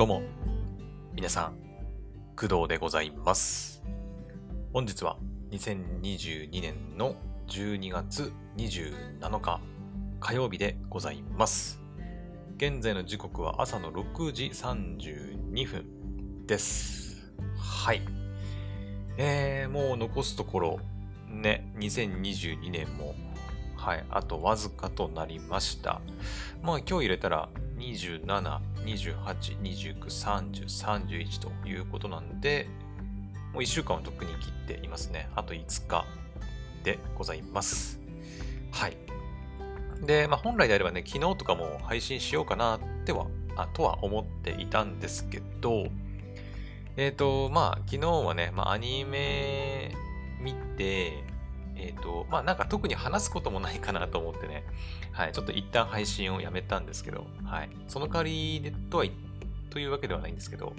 どうも、皆さん、工藤でございます。本日は2022年の12月27日火曜日でございます。現在の時刻は朝の6時32分です。はい。えー、もう残すところ、ね、2022年も、はい、あとわずかとなりました。まあ今日入れたら27、28、29、30、31ということなんで、もう1週間をとっくに切っていますね。あと5日でございます。はい。で、まあ本来であればね、昨日とかも配信しようかなっては、あとは思っていたんですけど、えっ、と、まあ昨日はね、まあアニメ見て、えっ、と、まあなんか特に話すこともないかなと思ってね、はい、ちょっと一旦配信をやめたんですけど、はい、その代わりでとはいというわけではないんですけど、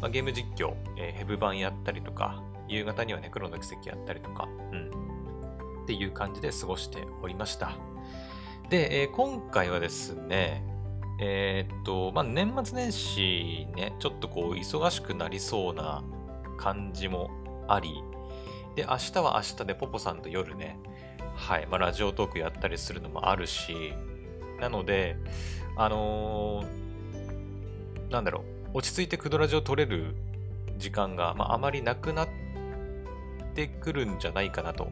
まあ、ゲーム実況、えーヘブ版やったりとか、夕方にはね、黒の奇跡やったりとか、うん、っていう感じで過ごしておりました。で、えー今回はですね、えーっと、まあ、年末年始ね、ちょっとこう、忙しくなりそうな感じもあり、で、明日は明日でポポさんと夜ね、はい、まあ、ラジオトークやったりするのもあるし、なので、あのーなんだろう、落ち着いてクドラジを撮れる時間が、まあ、あまりなくなってくるんじゃないかなと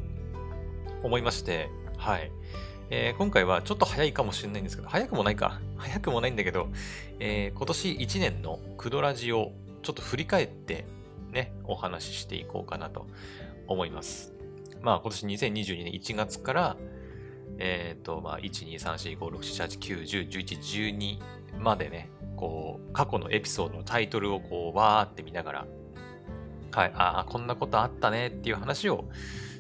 思いまして、はい。えー今回はちょっと早いかもしれないんですけど、早くもないか。早くもないんだけど、えー今年1年のクドラジをちょっと振り返ってね、お話ししていこうかなと思います。まあ今年2022年1月から、えっ、と、まあ1、2、3、4、5、6、7、8、9、10、11、12までね、こう、過去のエピソードのタイトルをこう、わーって見ながら、はい、ああ、こんなことあったねっていう話を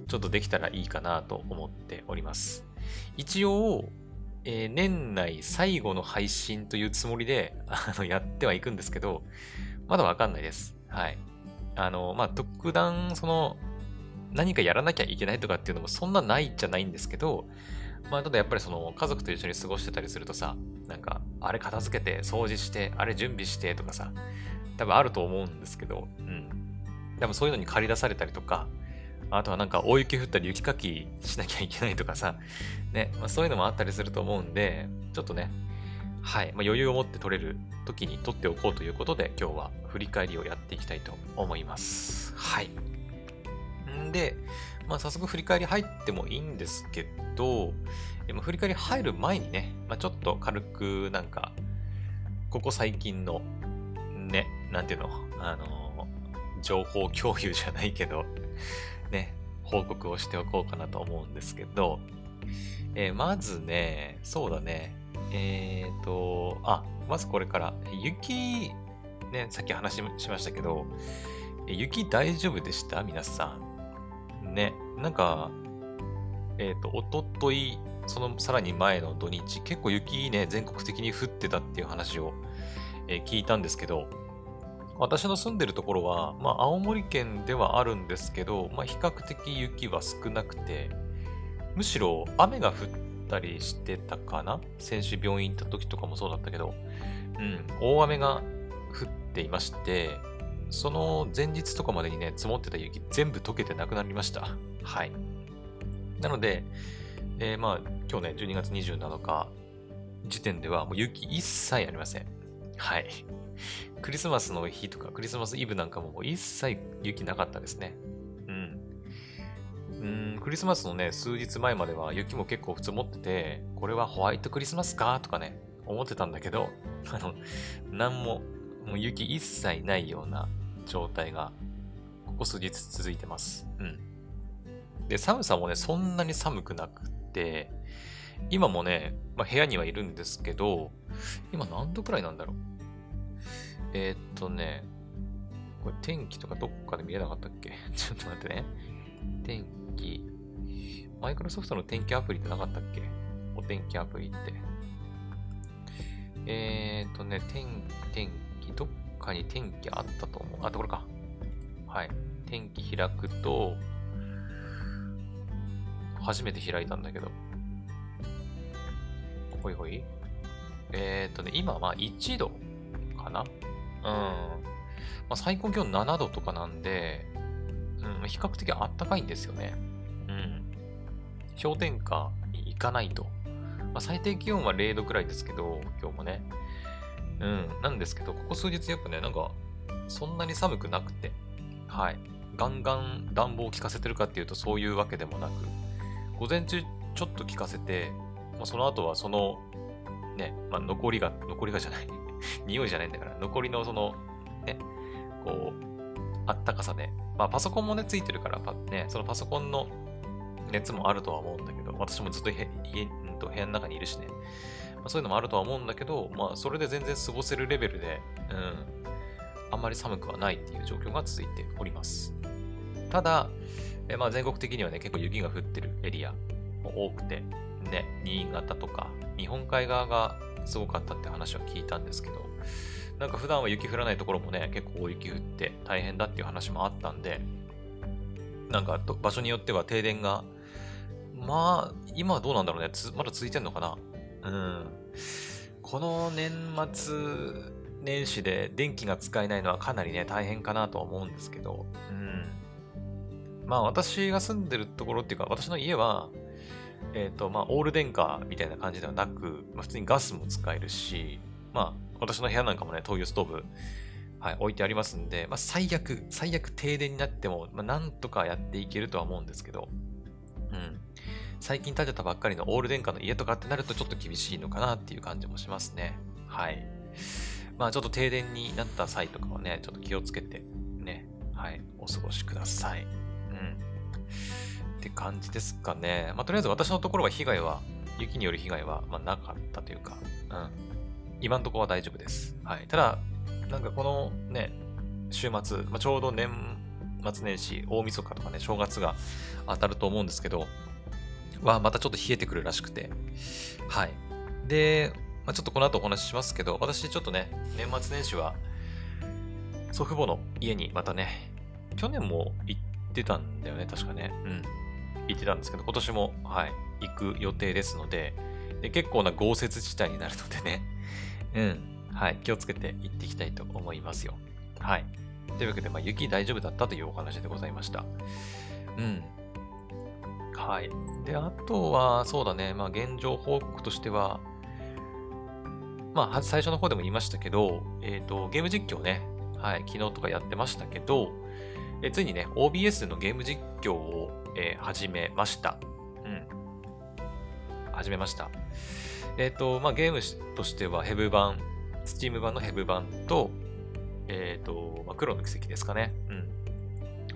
ちょっとできたらいいかなと思っております。一応、えー年内最後の配信というつもりであのやってはいくんですけど、まだわかんないです。はい。あの、まあ、特段、その、何かやらなきゃいけないとかっていうのもそんなないじゃないんですけど、まあ、ただやっぱりその家族と一緒に過ごしてたりするとさ、なんか、あれ片付けて、掃除して、あれ準備してとかさ、多分あると思うんですけど、うん。でもそういうのに借り出されたりとか、あとはなんか大雪降ったり雪かきしなきゃいけないとかさ、ね、まあ、そういうのもあったりすると思うんで、ちょっとね、はい、まあ、余裕を持って取れる時に取っておこうということで、今日は振り返りをやっていきたいと思います。はい。んで、まあ、早速振り返り入ってもいいんですけど、えまあ振り返り入る前にね、まあ、ちょっと軽くなんか、ここ最近の、ね、なんていうの、あの、情報共有じゃないけど、ね、報告をしておこうかなと思うんですけど、えーまずね、そうだね、えっ、と、あ、まずこれから、雪、ね、さっき話しましたけど、雪大丈夫でした？皆さん。ね、なんか、えっ、と、おととい、そのさらに前の土日、結構雪ね、全国的に降ってたっていう話を、えー聞いたんですけど、私の住んでるところは、まあ、青森県ではあるんですけど、まあ、比較的雪は少なくて、むしろ雨が降ったりしてたかな？先週病院行った時とかもそうだったけど、うん、大雨が降っていまして、その前日とかまでにね、積もってた雪全部溶けてなくなりました。はい。なので、えーまあ、今日ね、12月27日時点ではもう雪一切ありません。はい。クリスマスの日とかクリスマスイブなんかももう一切雪なかったですね。うん。うん、クリスマスのね、数日前までは雪も結構積もってて、これはホワイトクリスマスかとかね、思ってたんだけど、あの、なんも、もう雪一切ないような状態が、ここ数日続いてます。うん。で、寒さもね、そんなに寒くなくって、今もね、まあ、部屋にはいるんですけど、今何度くらいなんだろう。えーっとね、これ天気とかどっかで見れなかったっけ？ちょっと待ってね。天気。マイクロソフトの天気アプリってなかったっけ？お天気アプリって。えーっとね、天、天気、どっかに天気あったと思う。あ、これか。はい。天気開くと、初めて開いたんだけど。ほいほい。えーっとね、今は1度かなうんまあ、最高気温7度とかなんで、うん、比較的あったかいんですよね。うん。氷点下に行かないと。まあ、最低気温は0度くらいですけど、今日もね。うん。なんですけど、ここ数日やっぱね、なんか、そんなに寒くなくて、はい。ガンガン暖房を効かせてるかっていうとそういうわけでもなく、午前中ちょっと効かせて、まあ、その後はその、ね、まあ、残りが、残りがじゃない 匂いじゃないんだから、残りのその、ね、こう、あったかさで、まあパソコンもね、ついてるから、ね、そのパソコンの熱もあるとは思うんだけど、私もずっと家、と部屋の中にいるしね、まあ、そういうのもあるとは思うんだけど、まあそれで全然過ごせるレベルで、うん、あんまり寒くはないっていう状況が続いております。ただ、えまあ全国的にはね、結構雪が降ってるエリアも多くて、ね、新潟とか日本海側がすごかったって話は聞いたんですけど、なんか普段は雪降らないところもね、結構大雪降って大変だっていう話もあったんで、なんか場所によっては停電が、まあ、今はどうなんだろうね。まだ続いてんのかなうん。この年末年始で電気が使えないのはかなりね、大変かなとは思うんですけど、うん。まあ私が住んでるところっていうか、私の家は、えっ、ー、と、まあ、オール電化みたいな感じではなく、まあ、普通にガスも使えるし、まあ、私の部屋なんかもね、灯油ストーブ、はい、置いてありますんで、まあ、最悪、最悪停電になっても、まあ、なんとかやっていけるとは思うんですけど、うん。最近建てたばっかりのオール電化の家とかってなるとちょっと厳しいのかなっていう感じもしますね。はい。まあちょっと停電になった際とかはね、ちょっと気をつけてね、はい、お過ごしください。うん。って感じですかね。まあ、とりあえず私のところは被害は、雪による被害は、まあ、なかったというか、うん。今のとこは大丈夫です。はい。ただ、なんかこのね、週末、まあ、ちょうど年末年始、大晦日とかね、正月が当たると思うんですけど、は、またちょっと冷えてくるらしくて、はい。で、まあ、ちょっとこの後お話ししますけど、私ちょっとね、年末年始は、祖父母の家にまたね、去年も行ってたんだよね、確かね。うん。言ってたんですけど、今年も、はい、行く予定ですので、で結構な豪雪地帯になるのでね、うん、はい、気をつけて行っていきたいと思いますよ。はい。というわけで、まあ、雪大丈夫だったというお話でございました。うん。はい。で、あとは、そうだね、まあ、現状報告としては、まあ、最初の方でも言いましたけど、えっ、ー、と、ゲーム実況ね、はい、昨日とかやってましたけど、えついにね、OBS のゲーム実況をえー、始めました。うん。始めました。えっ、ー、と、まあ、ゲームとしてはヘブ版、スチーム版のヘブ版と、えっ、と、まあ、黒の奇跡ですかね。うん。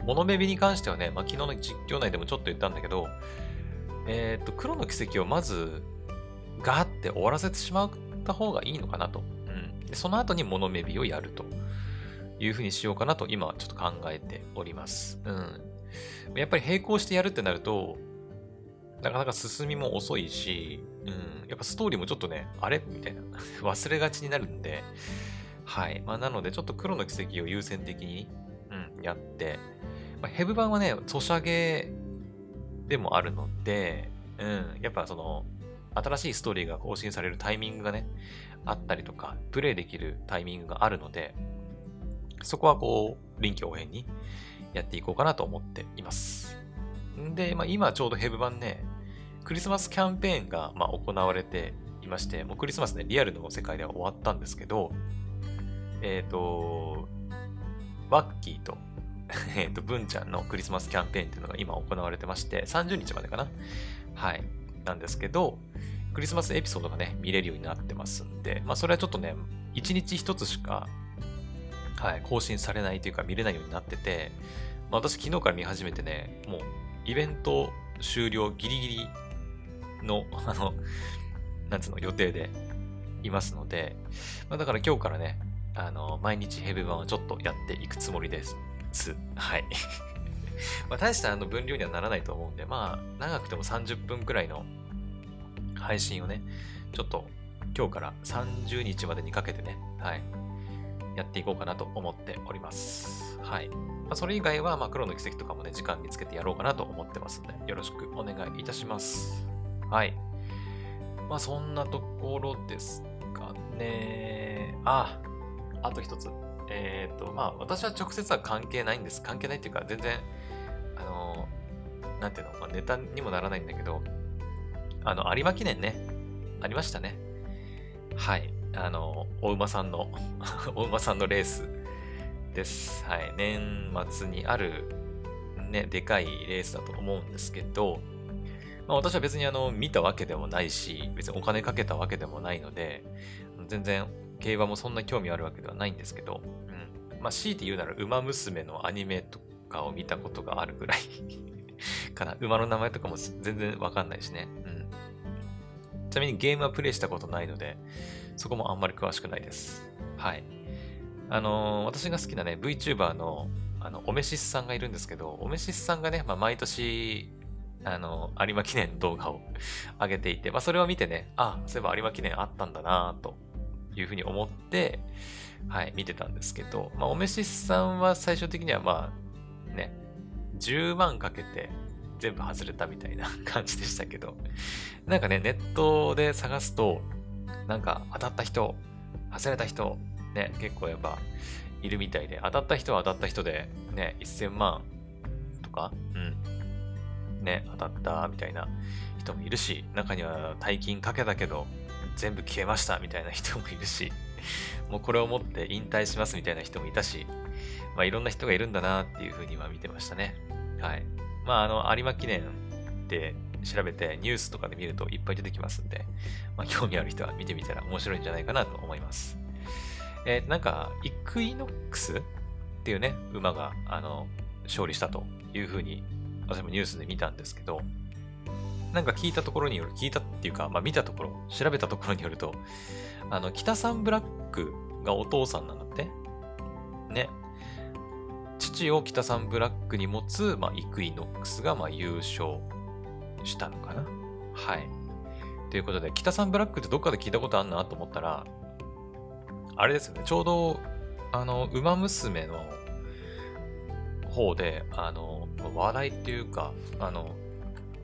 モノベビに関してはね、まあ、昨日の実況内でもちょっと言ったんだけど、えっ、と、黒の奇跡をまず、ガーって終わらせてしまった方がいいのかなと。うん。で、その後にモノメビをやるというふうにしようかなと今はちょっと考えております。うん。やっぱり並行してやるってなると、なかなか進みも遅いし、うん、やっぱストーリーもちょっとね、あれ？みたいな、忘れがちになるんで、はい。まあ、なので、ちょっと黒の奇跡を優先的に、うん、やって、まあ、ヘブ版はね、ソシャゲでもあるので、うん、やっぱその、新しいストーリーが更新されるタイミングがね、あったりとか、プレイできるタイミングがあるので、そこはこう、臨機応変に、やっていこうかなと思っています。んで、まあ、今ちょうどヘブ版ね、クリスマスキャンペーンがま行われていまして、もうクリスマスね、リアルの世界では終わったんですけど、えっ、ー、と、ワッキーと、えっと、ブンちゃんのクリスマスキャンペーンっていうのが今行われてまして、30日までかなはい。なんですけど、クリスマスエピソードがね、見れるようになってますんで、まあそれはちょっとね、1日1つしか、はい、更新されないというか見れないようになってて、まあ、私昨日から見始めてね、もうイベント終了ギリギリの、あの、なんつうの、予定でいますので、まあ、だから今日からね、あの、毎日ヘブ版はちょっとやっていくつもりです。はい。まあ、大したあの分量にはならないと思うんで、まあ、長くても30分くらいの配信をね、ちょっと今日から30日までにかけてね、はい、やっていこうかなと思っております。はい。まあ、それ以外は、まあ、黒の奇跡とかもね、時間見つけてやろうかなと思ってますんで、よろしくお願いいたします。はい。まあ、そんなところですかね。あ、あと一つ。えっ、ー、と、まあ、私は直接は関係ないんです。関係ないっていうか、全然、あの、なんていうの、まあ、ネタにもならないんだけど、あの、有馬記念ね、ありましたね。はい。あの、お馬さんの お馬さんのレースです。はい。年末にある、ね、でかいレースだと思うんですけど、まあ、私は別にあの、見たわけでもないし、別にお金かけたわけでもないので、全然競馬もそんな興味あるわけではないんですけど、うん。まあ、強いて言うなら、馬娘のアニメとかを見たことがあるぐらい かな。馬の名前とかも全然わかんないしね。うん。ちなみにゲームはプレイしたことないので、そこもあんまり詳しくないです。はい。あのー、私が好きなね、VTuber の、あの、オメシスさんがいるんですけど、オメシスさんがね、まあ、毎年、あの、有馬記念の動画を 上げていて、まあ、それを見てね、あ、そういえば有馬記念あったんだなというふうに思って、はい、見てたんですけど、まあ、オメシスさんは最終的にはまあ、ね、10万かけて全部外れたみたいな感じでしたけど、なんかね、ネットで探すと、なんか当たった人、外れた人、ね、結構やっぱいるみたいで、当たった人は当たった人で、ね、1000万とか、うん、ね、当たったみたいな人もいるし、中には大金かけたけど、全部消えましたみたいな人もいるし、もうこれを持って引退しますみたいな人もいたし、まあいろんな人がいるんだなっていうふうには見てましたね。はい。まああの、有馬記念って調べてニュースとかで見るといっぱい出てきますんで、まあ興味ある人は見てみたら面白いんじゃないかなと思います。えー、なんか、イクイノックスっていうね、馬が、あの、勝利したというふうに、私もニュースで見たんですけど、なんか聞いたところによる、聞いたっていうか、まあ見たところ、調べたところによると、あの、北サンブラックがお父さんなんだって。ね。父を北サンブラックに持つ、まあ、イクイノックスが、まあ、優勝したのかな。はい。ということで、北サンブラックってどっかで聞いたことあんなと思ったら、あれですよね、ちょうど、あの、馬娘の方で、あの、話題っていうか、あの、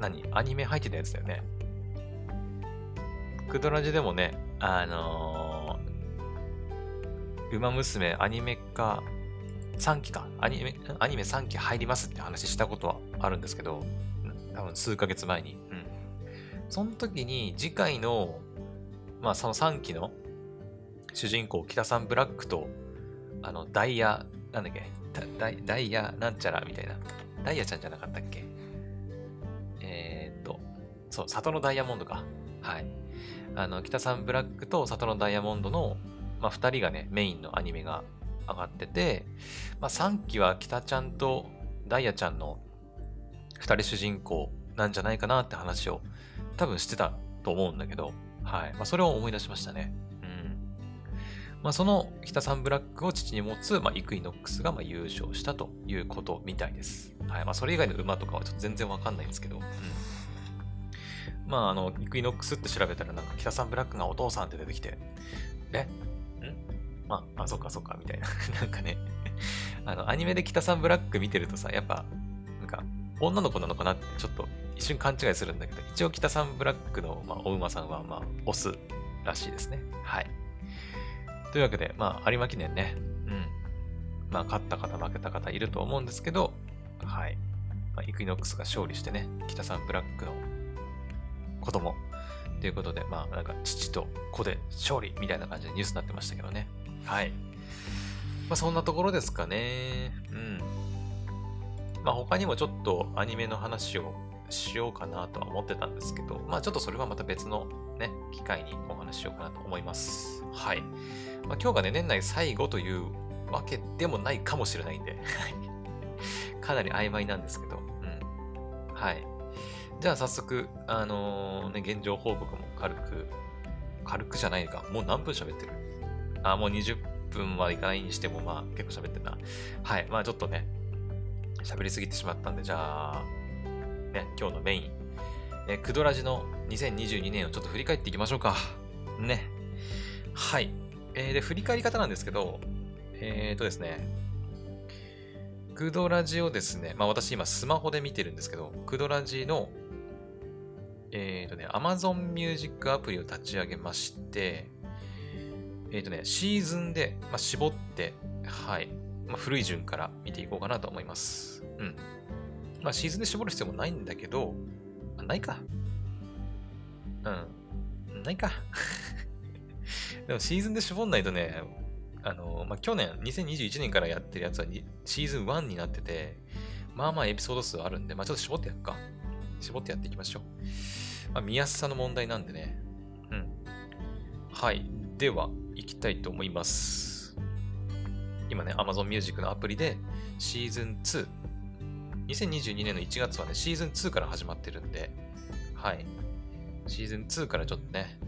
何？アニメ入ってたやつだよね。クドラジでもね、あのー、馬娘アニメ化3期か。アニメ、アニメ3期入りますって話したことはあるんですけど、多分数ヶ月前に。うん。その時に次回の、まあその3期の主人公、北さんブラックと、あの、ダイヤ、なんだっけ？ダイヤなんちゃらみたいな。ダイヤちゃんじゃなかったっけ？そう、里のダイヤモンドか。はい。あの、北さんブラックと里のダイヤモンドの、まあ、二人がね、メインのアニメが上がってて、まあ、3期は北ちゃんとダイヤちゃんの二人主人公なんじゃないかなって話を多分してたと思うんだけど、はい。まあ、それを思い出しましたね。うん。まあ、その北さんブラックを父に持つ、まあ、イクイノックスがま優勝したということみたいです。はい。まあ、それ以外の馬とかはちょっと全然わかんないんですけど、うん。まあ、あの、イクイノックスって調べたら、なんか、北さんブラックがお父さんって出てきて、え？ん？まあ、あ、そっかそっか、みたいな。なんかねあの、アニメで北さんブラック見てるとさ、やっぱ、なんか、女の子なのかなってちょっと一瞬勘違いするんだけど、一応北さんブラックの、まあ、お馬さんは、まあ、オスらしいですね。はい。というわけで、まあ、有馬記念ね、うん。まあ、勝った方、負けた方いると思うんですけど、はい。まあ、イクイノックスが勝利してね、北さんブラックの子供。ということで、まあ、なんか、父と子で勝利みたいな感じでニュースになってましたけどね。はい。まあ、そんなところですかね。うん。まあ、他にもちょっとアニメの話をしようかなとは思ってたんですけど、まあ、ちょっとそれはまた別のね、機会にお話しようかなと思います。はい。まあ、今日がね、年内最後というわけでもないかもしれないんで、かなり曖昧なんですけど、うん。はい。じゃあ早速、あのー、ね、現状報告も軽く、軽くじゃないか。もう何分喋ってる？あ、もう20分はいかないにしても、まあ結構喋ってんな。はい。まあちょっとね、喋りすぎてしまったんで、じゃあ、ね、今日のメイン。えクドラジの2022年をちょっと振り返っていきましょうか。ね。はい。えー、で、振り返り方なんですけど、えーとですね、クドラジをですね、まあ私今スマホで見てるんですけど、クドラジのえっ、ー、とね、Amazon Music アプリを立ち上げまして、えっ、ー、とね、シーズンで、まあ、絞って、はい。まあ、古い順から見ていこうかなと思います。うん。まあ、シーズンで絞る必要もないんだけど、あないか。うん。ないか。でもシーズンで絞んないとね、あの、まあ、去年、2021年からやってるやつはシーズン1になってて、まあまあエピソード数あるんで、まあちょっと絞ってやっか。絞ってやっていきましょう。まあ、見やすさの問題なんでね。うん。はい。では、行きたいと思います。今ね、Amazon Music のアプリで、シーズン2。2022年の1月はね、シーズン2から始まってるんで、はい。シーズン2からちょっとね、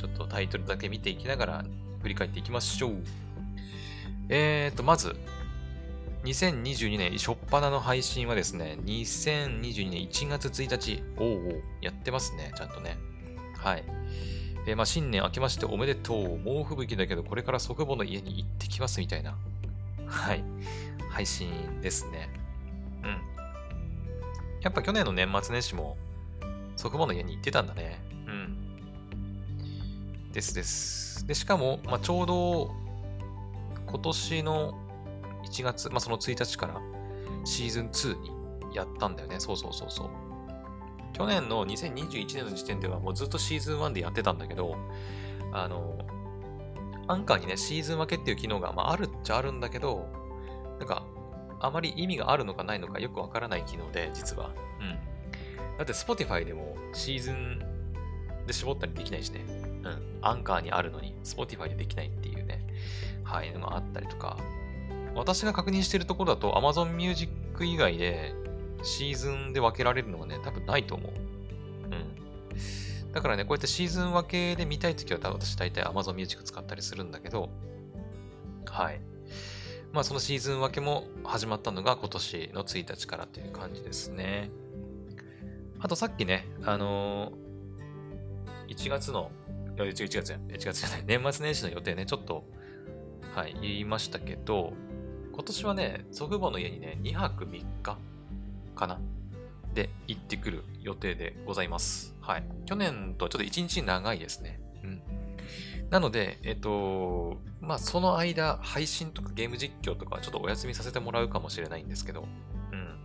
ちょっとタイトルだけ見ていきながら振り返っていきましょう。えーと、まず、2022年初っ端の配信はですね、2022年1月1日、おうおう、やってますね、ちゃんとね。はい。えー、まあ、新年明けましておめでとう。猛吹雪だけど、これから祖父母の家に行ってきますみたいな。はい。配信ですね。うん。やっぱ去年の年末年始も、祖父母の家に行ってたんだね。うん。ですです。で、しかも、まあ、ちょうど、今年の1月、まあ、その1日からシーズン2にやったんだよね。そうそうそうそう。去年の2021年の時点ではもうずっとシーズン1でやってたんだけど、あの、アンカーにね、シーズン分けっていう機能が、まあ、あるっちゃあるんだけど、なんか、あまり意味があるのかないのかよくわからない機能で、実は。うん。だって Spotify でもシーズンで絞ったりできないしね。うん。アンカーにあるのに Spotify でできないっていうね、はい、のがあったりとか、私が確認しているところだと Amazon Music 以外でシーズンで分けられるのはね、多分ないと思う。うん。だからね、こうやってシーズン分けで見たいときは私大体 Amazon Music 使ったりするんだけど、はい。まあそのシーズン分けも始まったのが今年の1日からという感じですね。あとさっきね、あのー、1月の、いや、1月じゃ、1月じゃない、年末年始の予定ね、ちょっと、はい、言いましたけど、今年はね、祖父母の家にね、2泊3日かなで行ってくる予定でございます。はい。去年とはちょっと1日長いですね。うん。なので、えっと、まあ、その間、配信とかゲーム実況とかちょっとお休みさせてもらうかもしれないんですけど、うん。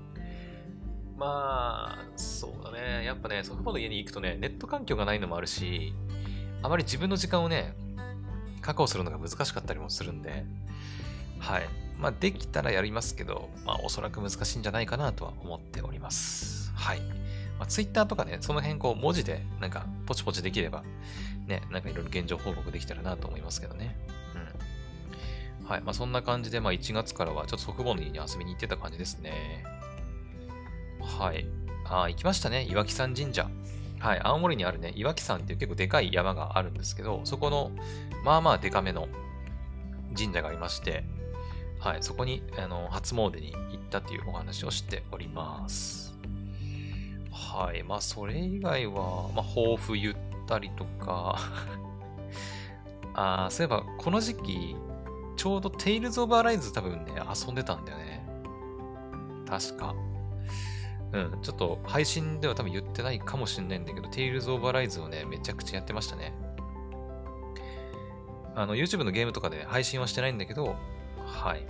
まあ、そうだね。やっぱね、祖父母の家に行くとね、ネット環境がないのもあるし、あまり自分の時間をね、確保するのが難しかったりもするんで、はい。まあ、できたらやりますけど、まあ、おそらく難しいんじゃないかなとは思っております。はい。まあ、Twitter とかね、その辺こう文字でなんかポチポチできれば、ね、なんかいろいろ現状報告できたらなと思いますけどね。うん。はい。まあ、そんな感じで、まあ、1月からはちょっと祖父母の家に遊びに行ってた感じですね。はい。あ、行きましたね。岩木山神社。はい。青森にあるね、岩木山っていう結構でかい山があるんですけど、そこの、まあまあでかめの神社がありまして、はい、そこにあの初詣に行ったっていうお話をしております。はい、まあそれ以外は、まあ抱負言ったりとかあそういえばこの時期、ちょうど Tales of Arise 多分ね、遊んでたんだよね。確か。うん、ちょっと配信では多分言ってないかもしれないんだけど、Tales of Arise をね、めちゃくちゃやってましたね。あの、YouTube のゲームとかで配信はしてないんだけど、はい。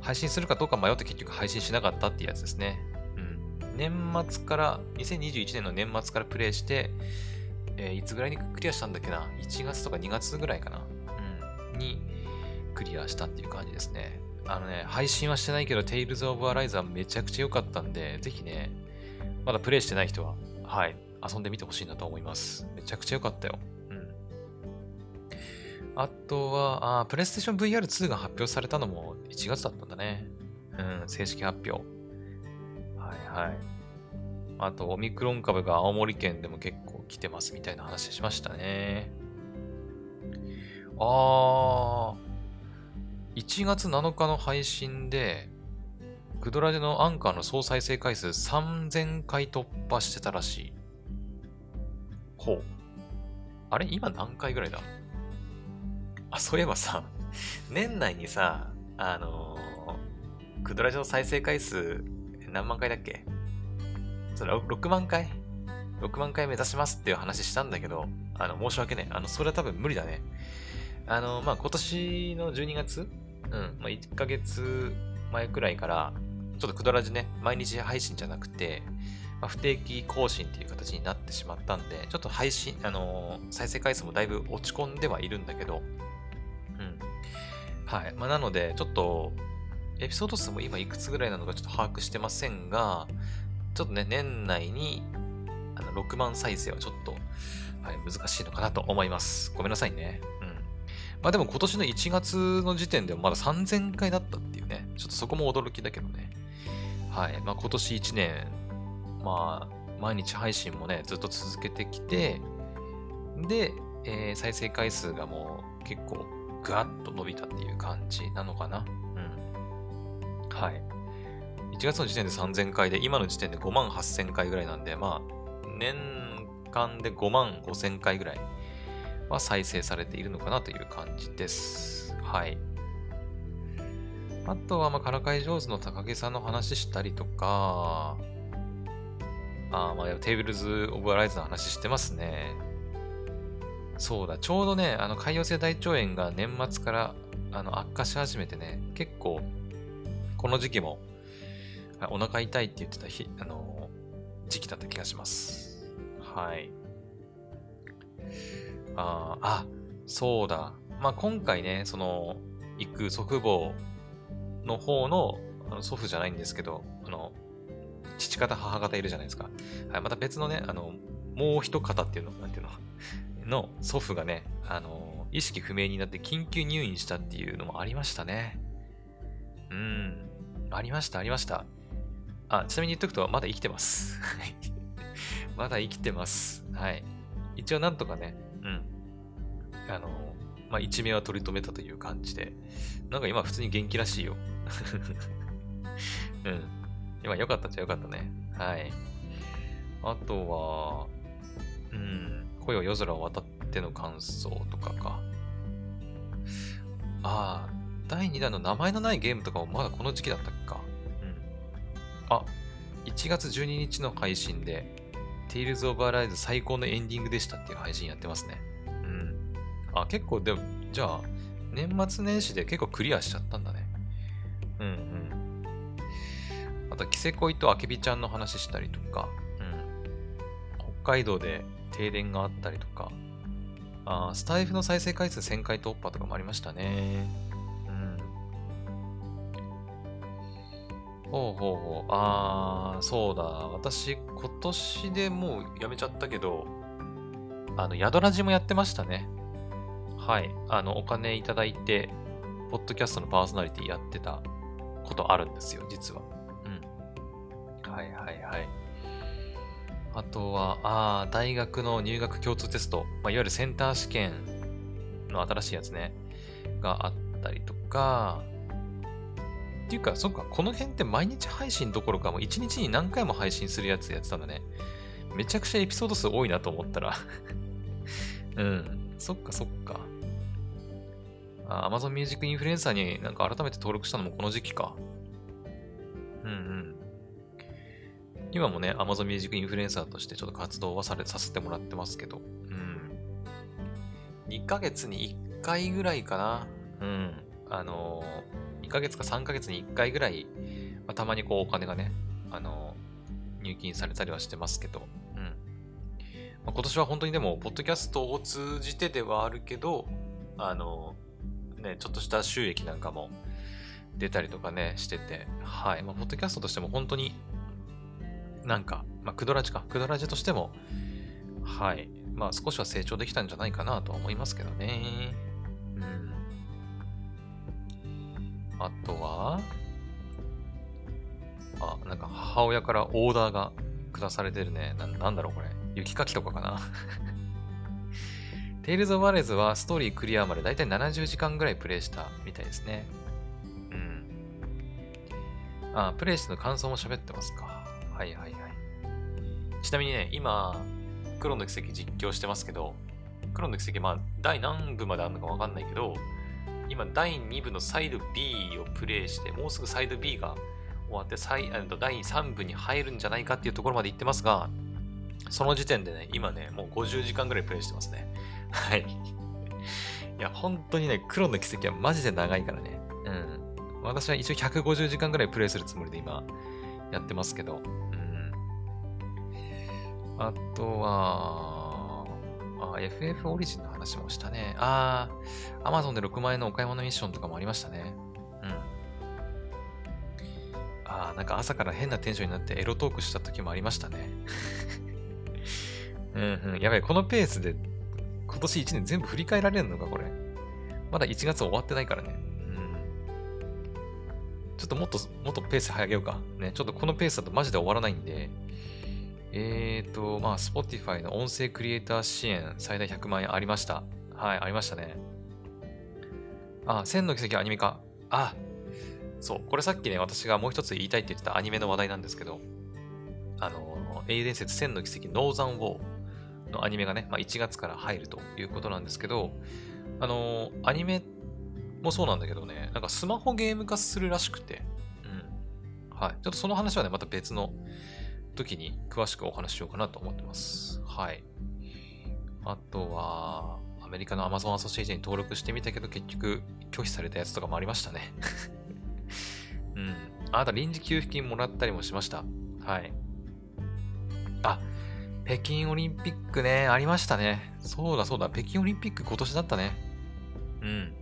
配信するかどうか迷って結局配信しなかったっていうやつですね。うん。年末から、2021年の年末からプレイして、えー、いつぐらいにクリアしたんだっけな ?1 月とか2月ぐらいかな？うん。にクリアしたっていう感じですね。あのね、配信はしてないけど、Tales of Arise はめちゃくちゃ良かったんで、ぜひね、まだプレイしてない人は、はい、遊んでみてほしいなと思います。めちゃくちゃ良かったよ。あとは、あ、プレイステーション VR2 が発表されたのも1月だったんだね。うん、正式発表。はいはい。あと、オミクロン株が青森県でも結構来てますみたいな話しましたね。あー、1月7日の配信で、クドラジのアンカーの総再生回数3000回突破してたらしい。ほう。あれ今何回ぐらいだ？あ、そういえばさ、年内にさ、あのー、クドラジの再生回数何万回だっけ？それ6万回 ?6 万回目指しますっていう話したんだけど、あの、申し訳ねあの、それは多分無理だね。あの、まあ、今年の12月？うん、まあ、1ヶ月前くらいから、ちょっとくだらじね、毎日配信じゃなくて、まあ、不定期更新っていう形になってしまったんで、ちょっと配信、あのー、再生回数もだいぶ落ち込んではいるんだけど、はい。まあ、なので、ちょっと、エピソード数も今いくつぐらいなのかちょっと把握してませんが、ちょっとね、年内にあの6万再生はちょっと、はい、難しいのかなと思います。ごめんなさいね。うん。まあでも今年の1月の時点でもまだ3000回だったっていうね、ちょっとそこも驚きだけどね。はい。まあ今年1年、まあ、毎日配信もね、ずっと続けてきて、で、えー、再生回数がもう結構ぐわっと伸びたっていう感じなのかな？うん。はい。1月の時点で3000回で、今の時点で5万8000回ぐらいなんで、まあ、年間で5万5000回ぐらいは再生されているのかなという感じです。はい。あとは、まあ、からかい上手の高木さんの話したりとか、あまあ、テーブルズ・オブ・アライズの話してますね。そうだ、ちょうどね、あの、潰瘍性大腸炎が年末からあの悪化し始めてね、結構、この時期もお腹痛いって言ってた日、あの時期だった気がします。はい。ああ、そうだ。まあ、今回ね、その、行く祖父母の方のあの祖父じゃないんですけど、あの、父方、母方いるじゃないですか。はい、また別のね、あの、もう一方っていうの、なんていうの、の祖父がね、あの、意識不明になって緊急入院したっていうのもありましたね。うん。ありました、ありました。あ、ちなみに言っとくと、まだ生きてます。まだ生きてます。はい。一応なんとかね、うん。あの、まあ、一命は取り留めたという感じで、なんか今普通に元気らしいよ。うん。今良かったっちゃ良かったね。はい。あとは、うん、恋は夜空を渡っての感想とかか。ああ、第2弾の名前のないゲームとかもまだこの時期だったっけか。あ、1月12日の配信で、Tales of Arise 最高のエンディングでしたっていう配信やってますね。うん。あ、結構、でも、じゃあ、年末年始で結構クリアしちゃったんだね。うんうん。あと、キセコイとアケビちゃんの話したりとか、うん。北海道で停電があったりとか、あスタイフの再生回数1000回突破とかもありましたね。ほうほうほう。あー、そうだ。私、今年でもうやめちゃったけど、あの、宿ラジもやってましたね。はい。あの、お金いただいて、ポッドキャストのパーソナリティやってたことあるんですよ、実は。うん。はいはいはい。あとは、あー、大学の入学共通テスト、まあ、いわゆるセンター試験の新しいやつね、があったりとか、っていうか、そっか、この辺って毎日配信どころか、もう1日に何回も配信するやつやってたんだね。めちゃくちゃエピソード数多いなと思ったら うん。そっかそっか。あ、Amazon Music インフルエンサーになんか改めて登録したのもこの時期か。今もね、Amazon Music インフルエンサーとしてちょっと活動はされさせてもらってますけど。うん。2ヶ月に1回ぐらいかな。うん。あのー2ヶ月か3ヶ月に1回ぐらい、まあ、たまにこうお金がね、あの、入金されたりはしてますけど、うん。まあ、今年は本当にでも、ポッドキャストを通じてではあるけど、あの、ね、ちょっとした収益なんかも出たりとかね、してて、はい。まあ、ポッドキャストとしても本当に、なんか、まあ、クドラジか、クドラジとしても、はい。まあ、少しは成長できたんじゃないかなと思いますけどね。うん。あとは、あ、なんか母親からオーダーが下されてるね。ななんだろうこれ。雪かきとかかな。テイルズ・オブ・アライズはストーリークリアまでだいたい70時間ぐらいプレイしたみたいですね。うん。あ、プレイしての感想も喋ってますか。はいはいはい。ちなみにね、今、黎の軌跡実況してますけど、黎の軌跡、まあ、第何部まであるのかわかんないけど、今第2部のサイド B をプレイして、もうすぐサイド B が終わって、第3部に入るんじゃないかっていうところまで行ってますが、その時点でね、今ね、もう50時間ぐらいプレイしてますね。はい。いや、本当にね、黒の奇跡はマジで長いからね。うん。私は一応150時間ぐらいプレイするつもりで今、やってますけど。あとは、あ、FF オリジンの話もしたね。あー、Amazon で6万円のお買い物ミッションとかもありましたね。うん。あー、なんか朝から変なテンションになってエロトークした時もありましたね。うんうん。やばい、このペースで今年1年全部振り返られるのか、これ。まだ1月終わってないからね。うん。ちょっともっと、もっとペース早げようか。ね、ちょっとこのペースだとマジで終わらないんで。えーと、まあ、Spotify の音声クリエイター支援最大100万円ありました。はい、ありましたね。あ、千の奇跡アニメ化。あ、そう。これさっきね、私がもう一つ言いたいって言ってたアニメの話題なんですけど、あの、英伝説千の奇跡ノーザンウォー。のアニメがね、まあ、1月から入るということなんですけど、あの、アニメもそうなんだけどね、なんかスマホゲーム化するらしくて、うん。はい。ちょっとその話はね、また別の時に詳しくお話ししようかなと思ってます。はい。あとは、アメリカの Amazon アソシエイションに登録してみたけど、結局拒否されたやつとかもありましたね。うん。あなた臨時給付金もらったりもしました。はい。あ、北京オリンピックね、ありましたね。そうだそうだ、北京オリンピック今年だったね。うん。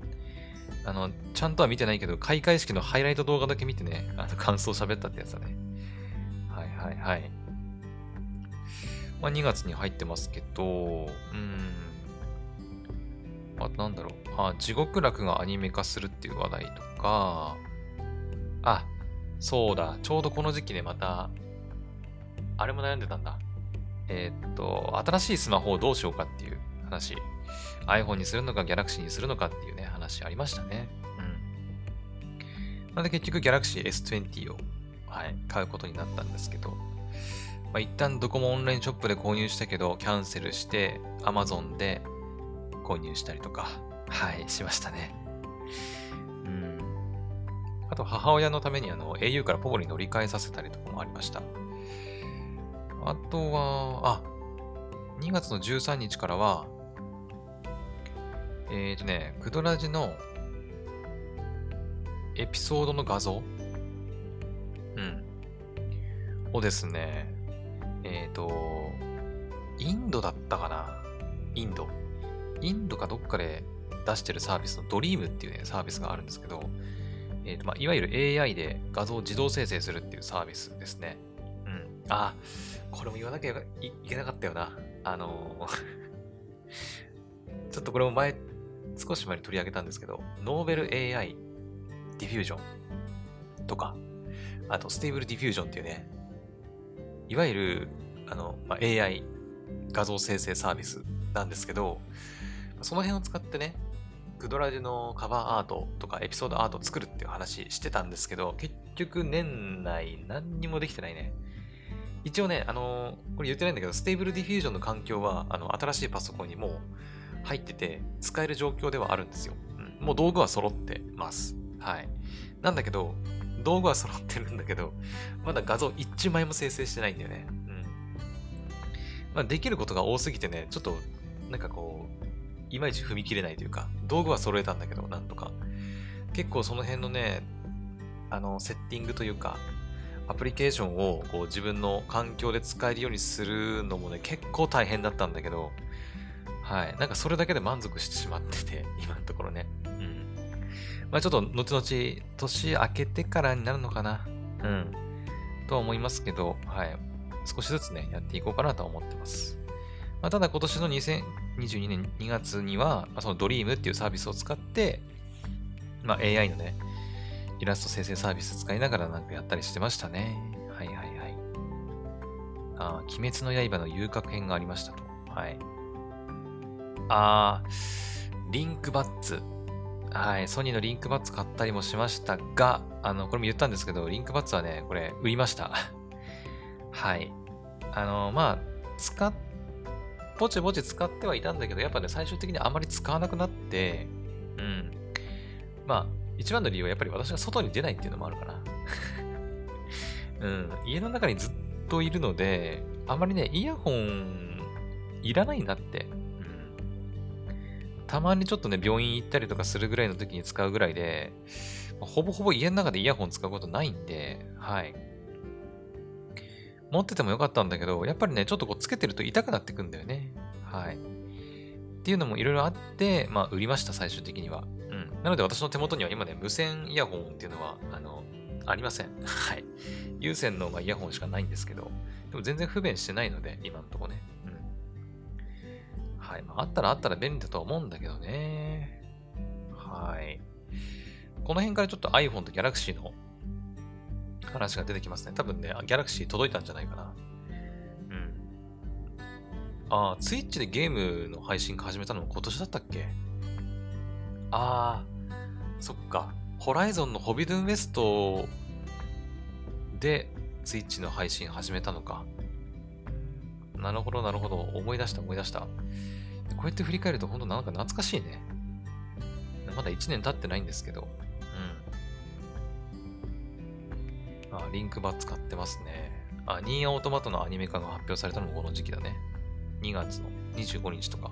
あの、ちゃんとは見てないけど、開会式のハイライト動画だけ見てね、あの、感想喋ったってやつだね。はいはい。まあ、2月に入ってますけど、うん。あとなんだろう。あ、地獄楽がアニメ化するっていう話題とか、あ、そうだ。ちょうどこの時期ね、また、あれも悩んでたんだ。えー、っと、新しいスマホをどうしようかっていう話。iPhone にするのか Galaxy にするのかっていうね、話ありましたね。うん。なんで結局 Galaxy S20 を、はい、買うことになったんですけど、まあ、一旦ドコモオンラインショップで購入したけど、キャンセルして Amazon で購入したりとか、はい、しましたね。うん。あと母親のためにあの au からポコに乗り換えさせたりとかもありました。あとは、あ、2月の13日からは、えっ、ー、とね、クドラジのエピソードの画像うん。をですね、えっ、ー、と、インドだったかな？インド。インドかどっかで出してるサービスのドリームっていうね、サービスがあるんですけど、え、ー、と、まあ、いわゆる AI で画像を自動生成するっていうサービスですね。うん。あ、これも言わなきゃいけなかったよな。あの ちょっとこれも前、少し前に取り上げたんですけど、ノーベル AI ディフュージョンとか、あと Stable Diffusion っていうね、いわゆる、あの、まあ、AI 画像生成サービスなんですけど、その辺を使ってね、クドラジのカバーアートとかエピソードアートを作るっていう話してたんですけど、結局年内何にもできてないね。一応ね、あのー、これ言ってないんだけど、 Stable Diffusion の環境は、あの、新しいパソコンにもう入ってて、使える状況ではあるんですよ。うん、もう道具は揃ってます。はい。なんだけど、道具は揃ってるんだけど、まだ画像一枚も生成してないんだよね。うん。まあ、できることが多すぎてね、ちょっと、なんかこう、いまいち踏み切れないというか、道具は揃えたんだけど、なんとか。結構その辺のね、あの、セッティングというか、アプリケーションをこう自分の環境で使えるようにするのもね、結構大変だったんだけど、はい。なんかそれだけで満足してしまってて、今のところね。うん。まあちょっと後々年明けてからになるのかな。うん。とは思いますけど、はい。少しずつね、やっていこうかなとは思ってます。まあ、ただ今年の2022年2月には、まあ、そのドリームっていうサービスを使って、まあ、AI のね、イラスト生成サービス使いながらなんかやったりしてましたね。はいはいはい。あ鬼滅の刃の遊郭編がありましたと。はい。あー、リンクバッツ。はい、ソニーのリンクバッツ買ったりもしましたが、あの、これも言ったんですけど、リンクバッツはね、これ、売りました。はい。あの、まあ、使っ、ぼちぼち使ってはいたんだけど、やっぱね、最終的にあまり使わなくなって、うん。まあ、一番の理由はやっぱり私が外に出ないっていうのもあるかな。うん。家の中にずっといるので、あまりね、イヤホンいらないなって。たまにちょっとね、病院行ったりとかするぐらいの時に使うぐらいで、ほぼほぼ家の中でイヤホン使うことないんで、はい。持っててもよかったんだけど、やっぱりね、ちょっとこうつけてると痛くなってくんだよね。はい。っていうのもいろいろあって、まあ、売りました、最終的には。うん。なので私の手元には今ね、無線イヤホンっていうのは、あの、ありません。はい。有線のまあイヤホンしかないんですけど、でも全然不便してないので、今のとこね。はい。まあ、あったらあったら便利だと思うんだけどね。はい。この辺からちょっと iPhone と Galaxy の話が出てきますね。多分ね、Galaxy 届いたんじゃないかな。うん。ああ、Twitch でゲームの配信始めたのも今年だったっけ？ああ、そっか。ホライゾンのホビドゥンウエストで Twitch の配信始めたのか。なるほど、なるほど。思い出した、思い出した。こうやって振り返ると本当なんか懐かしいね。まだ1年経ってないんですけど。うん。あ、 LinkBuds 使ってますね。あ、ニーアオートマタのアニメ化が発表されたのもこの時期だね。2月の25日とか。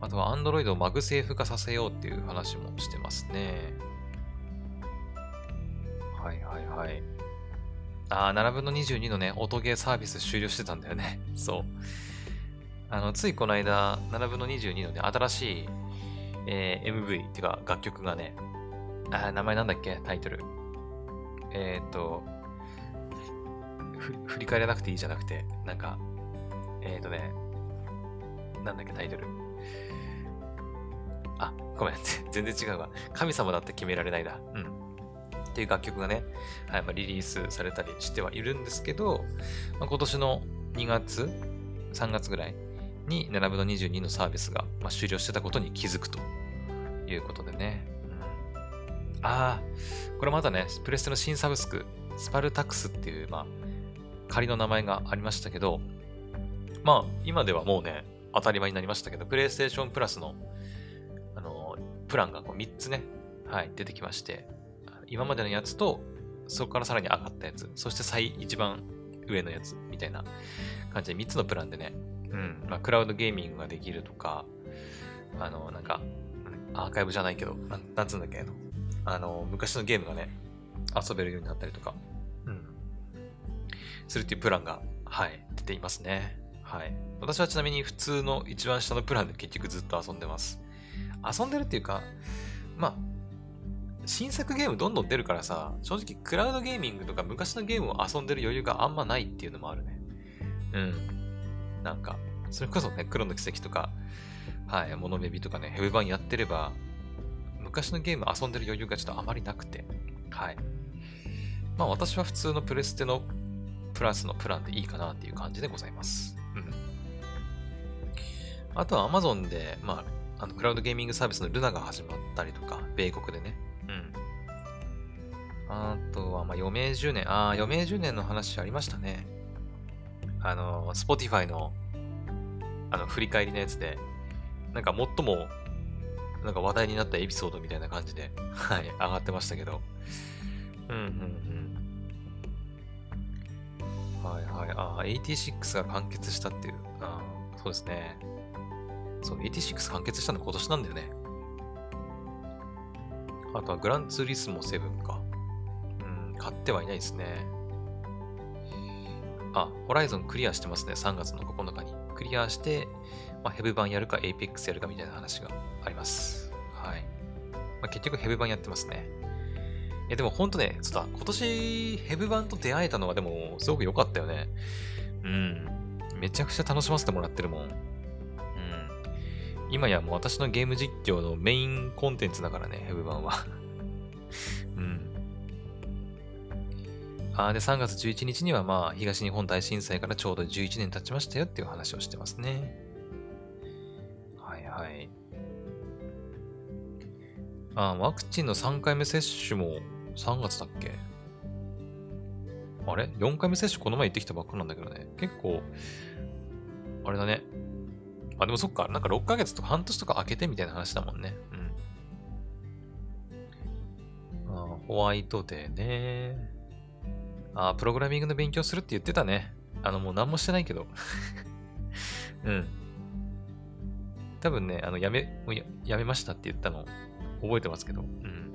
あとは Android を MagSafe 化させようっていう話もしてますね。はいはいはい。ああ、7分の22のね、音ゲーサービス終了してたんだよね。そう。あの、ついこの間、7分の22のね、新しい、えー、MV っていうか楽曲がね、あ名前なんだっけタイトル。えっ、ー、と、振り返らなくていいじゃなくて、なんか、えっ、とね、なんだっけタイトル。あ、ごめん。全然違うわ。神様だって決められないだ。うん。っていう楽曲がね、はいまあ、リリースされたりしてはいるんですけど、まあ、今年の2月、3月ぐらいに7分の22のサービスが、まあ、終了してたことに気づくということでね。うん、ああ、これまたね、プレステの新サブスク、スパルタクスっていう、まあ、仮の名前がありましたけど、まあ、今ではもうね、当たり前になりましたけど、プレイステーションプラスのあのプランがこう3つね、はい、出てきまして、今までのやつと、そこからさらに上がったやつ、そして最一番上のやつみたいな感じで3つのプランでね、うん、まあ、クラウドゲーミングができるとか、あの、なんか、アーカイブじゃないけど、なんなんつうんだっけ、あの、昔のゲームがね、遊べるようになったりとか、うん、するっていうプランが、はい、出ていますね。はい。私はちなみに普通の一番下のプランで結局ずっと遊んでます。遊んでるっていうか、まあ、新作ゲームどんどん出るからさ、正直クラウドゲーミングとか昔のゲームを遊んでる余裕があんまないっていうのもあるね。うん。なんか、それこそね、黒の奇跡とか、はい、モノベビとかね、ヘブ版やってれば、昔のゲーム遊んでる余裕がちょっとあまりなくて、はい。まあ私は普通のプレステのプラスのプランでいいかなっていう感じでございます。うん。あとは Amazon で、まあ、あの、クラウドゲーミングサービスのルナが始まったりとか、米国でね。うん。あとは、まあ、余命10年。ああ、余命10年の話ありましたね。あの、Spotify の、あの、振り返りのやつで、なんか最も、なんか話題になったエピソードみたいな感じで、はい、上がってましたけど。うん、うん、うん。はい、はい。ああ、86が完結したっていう。ああ、そうですね。そう、86完結したの今年なんだよね。あとはグランツーリスモ7か。うん、買ってはいないですね。あ、ホライゾンクリアしてますね。3月の9日に。クリアして、まあ、ヘブバンやるか、エイペックスやるかみたいな話があります。はい。まあ、結局ヘブバンやってますね。いや、でもほんとね、ちょっと今年ヘブバンと出会えたのはでもすごく良かったよね。うん。めちゃくちゃ楽しませてもらってるもん。今やもう私のゲーム実況のメインコンテンツだからね、ヘブバンは うん。あで、3月11日にはまあ、東日本大震災からちょうど11年経ちましたよっていう話をしてますね。はいはい。あワクチンの3回目接種も3月だっけ？あれ ?4 回目接種この前行ってきたばっかなんだけどね。結構、あれだね。あ、でもそっか、なんか6ヶ月とか半年とか空けてみたいな話だもんね。うん。あホワイトデーね。あ、プログラミングの勉強するって言ってたね。あの、もう何もしてないけど。うん。多分ね、あの、やめ、ややめましたって言ったの覚えてますけど。うん。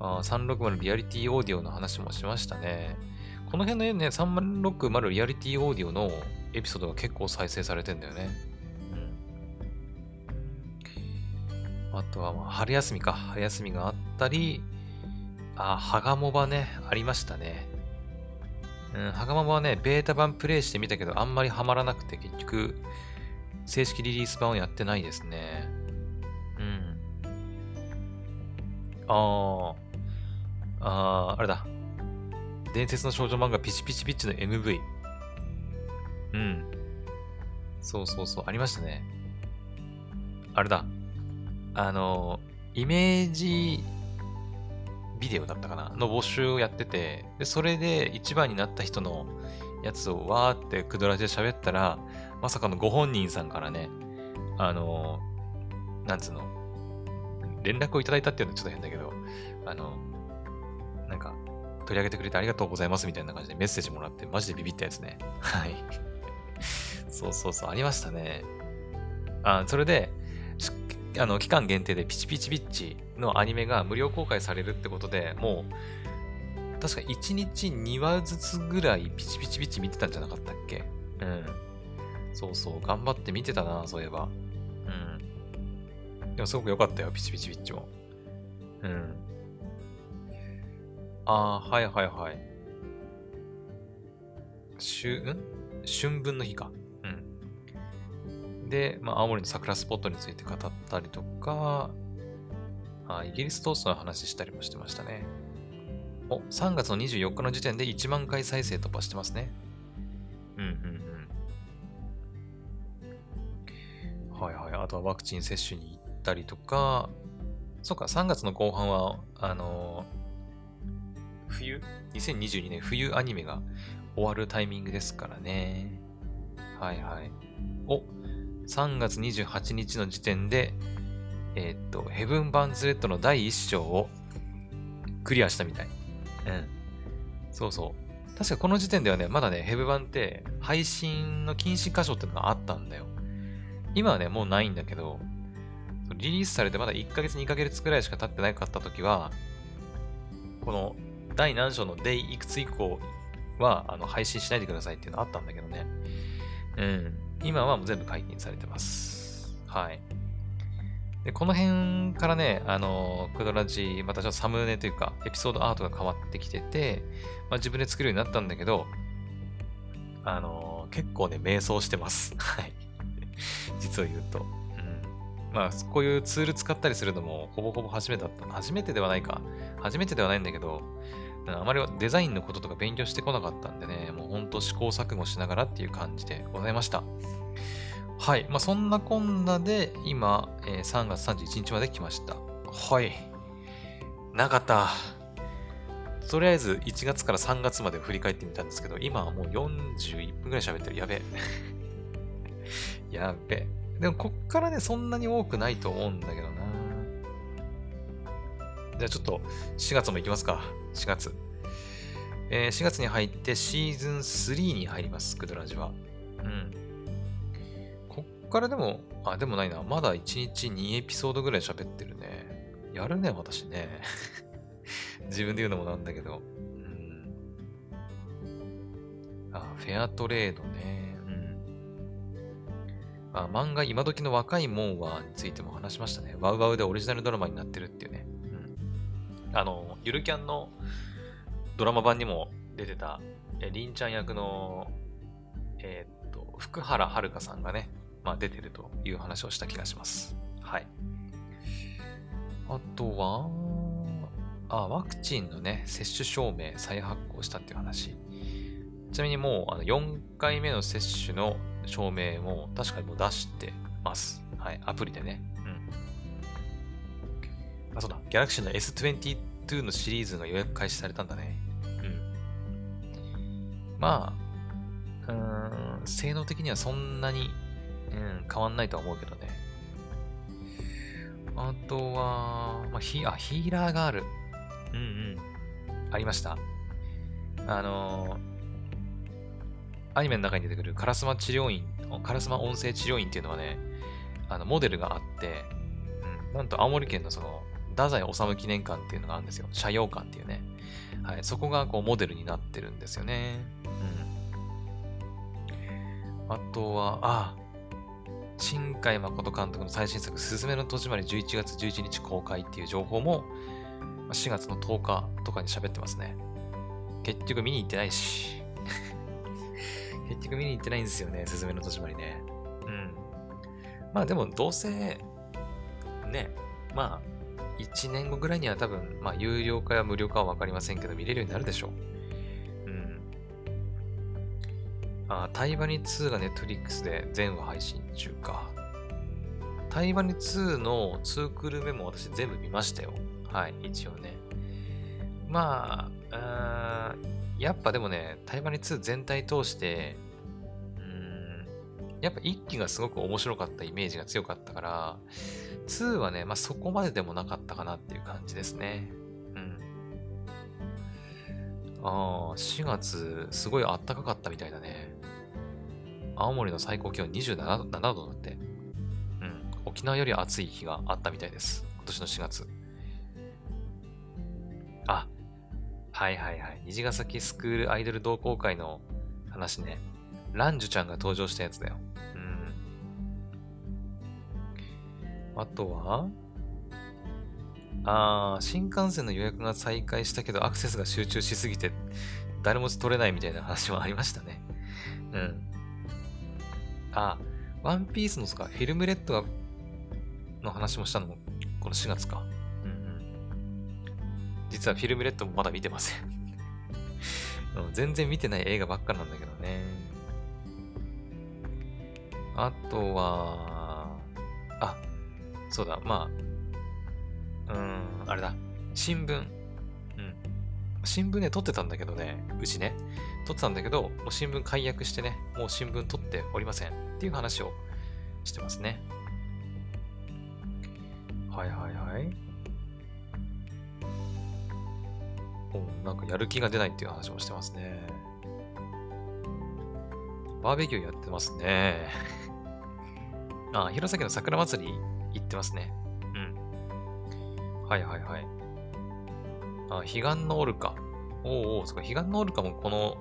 あ360リアリティオーディオの話もしましたね。この辺のね、360リアリティオーディオのエピソードが結構再生されてんだよね。うん。あとは、まあ、春休みか。春休みがあったり、あ、ハガモバね、ありましたね。うん、ハガモバはね、ベータ版プレイしてみたけど、あんまりハマらなくて、結局、正式リリース版をやってないですね。うん。ああ、ああ、あれだ。伝説の少女漫画ピチピチピッチの MV。うん。そうそうそう、ありましたね。あれだ。あの、イメージビデオだったかな？の募集をやってて、で、それで一番になった人のやつをわーってくドラジで喋ったら、まさかのご本人さんからね、あの、なんつうの、連絡をいただいたっていうのはちょっと変だけど、あの、なんか、取り上げてくれてありがとうございますみたいな感じでメッセージもらって、マジでビビったやつね。はい。そうそうそう、ありましたね。あ、それで、あの、期間限定でピチピチビッチのアニメが無料公開されるってことで、もう、確か1日2話ずつぐらいピチピチビッチ見てたんじゃなかったっけ？うん。そうそう、頑張って見てたな、そういえば。うん。でもすごく良かったよ、ピチピチビッチも。うん。ああ、はいはいはい。しゅ、ん？春分の日か。で、まあ、青森の桜スポットについて語ったりとか、あイギリストーストの話したりもしてましたね。お、3月の24日の時点で1万回再生突破してますね。うんうんうん。はいはい。あとはワクチン接種に行ったりとか、そっか、3月の後半は、あのー冬 ?2022 年冬アニメが終わるタイミングですからね。はいはい。お、3月28日の時点で、えー、っと、ヘブン・バンズ・レッドの第1章をクリアしたみたい。うん。そうそう。確かこの時点ではね、まだね、ヘブ版って配信の禁止箇所ってのがあったんだよ。今はね、もうないんだけど、リリースされてまだ1ヶ月2ヶ月くらいしか経ってなかった時は、この第何章のデイいくつ以降はあの配信しないでくださいっていうのあったんだけどね。うん。今はもう全部解禁されてます。はい。で、この辺からね、あの、クドラジ、またちょっとサムネというか、エピソードアートが変わってきてて、まあ、自分で作るようになったんだけど、あの、結構ね、迷走してます。はい。実を言うと。うん。まあ、こういうツール使ったりするのも、ほぼほぼ初めてだった。初めてではないか。初めてではないんだけど、あまりデザインのこととか勉強してこなかったんでね、もうほんと試行錯誤しながらっていう感じでございました。はい。まあ、そんなこんなで、今、えー、3月31日まで来ました。はい。なかった。とりあえず1月から3月まで振り返ってみたんですけど、今はもう41分くらい喋ってる。やべえ。やべえ。でもこっからね、そんなに多くないと思うんだけどな。じゃあちょっと4月も行きますか。4月。えー、4月に入ってシーズン3に入ります、クドラジは。うん。こっからでも、あ、でもないな。まだ1日2エピソードぐらい喋ってるね。やるね、私ね。自分で言うのもなんだけど。うん。あ、フェアトレードね。うん。あ、漫画今時の若いもんはについても話しましたね。ワウワウでオリジナルドラマになってるっていうね。あの、ゆるキャンのドラマ版にも出てた、えりんちゃん役の、えー、っと、福原遥さんがね、まあ、出てるという話をした気がします。はい。あとは、あ、ワクチンのね、接種証明再発行したっていう話。ちなみにもうあの4回目の接種の証明も確かにもう出してます。はい、アプリでね。あ、そうだ。ギャラクシーの S22 のシリーズが予約開始されたんだね。うん。まあ、うーん、性能的にはそんなに、うん、変わんないとは思うけどね。あとは、まあ、ヒあ、ヒーラーがある。うんうん。ありました。あのー、アニメの中に出てくるカラスマ治療院カラスマ音声治療院っていうのはね、あの、モデルがあって、うん、なんと青森県のその、太宰治記念館っていうのがあるんですよ。社用館っていうね。はい、そこがこうモデルになってるんですよね。うん。あとは、あ、新海誠監督の最新作、すずめの戸締まり11月11日公開っていう情報も、4月の10日とかに喋ってますね。結局見に行ってないし。結局見に行ってないんですよね、すずめの戸締まりね。うん。まあでも、どうせ、ね、まあ、1年後ぐらいには多分、まあ、有料化や無料化はわかりませんけど、見れるようになるでしょう。うん。あ、タイバニ2がネットフリックスで全話配信中か。タイバニ2の2クール目も私全部見ましたよ。はい、一応ね。まあ、やっぱでもね、タイバニ2全体通して、やっぱ1期がすごく面白かったイメージが強かったから、2はね、まあそこまででもなかったかなっていう感じですね。うん。ああ、4月、すごい暖かかったみたいだね。青森の最高気温27度だって。うん。沖縄より暑い日があったみたいです。今年の4月。あ、はいはいはい。虹ヶ崎スクールアイドル同好会の話ね。ランジュちゃんが登場したやつだよ。うん。あとは？あー、新幹線の予約が再開したけどアクセスが集中しすぎて誰も取れないみたいな話もありましたね。うん。あ、ワンピースのそか、フィルムレッドがの話もしたの？もこの4月か。うんうん実はフィルムレッドもまだ見てません 全然見てない映画ばっかなんだけどね。あとは、あ、そうだ、まあ、うーん、あれだ、新聞。うん。新聞ね、撮ってたんだけどね、うちね。撮ってたんだけど、もう新聞解約してね、もう新聞撮っておりません。っていう話をしてますね。はいはいはい。なんかやる気が出ないっていう話もしてますね。バーベキューやってますね。あ、弘前の桜祭り行ってますね。うん。はいはいはい。あ、彼岸のオルカ。おうおう、そっか、彼岸のオルカもこの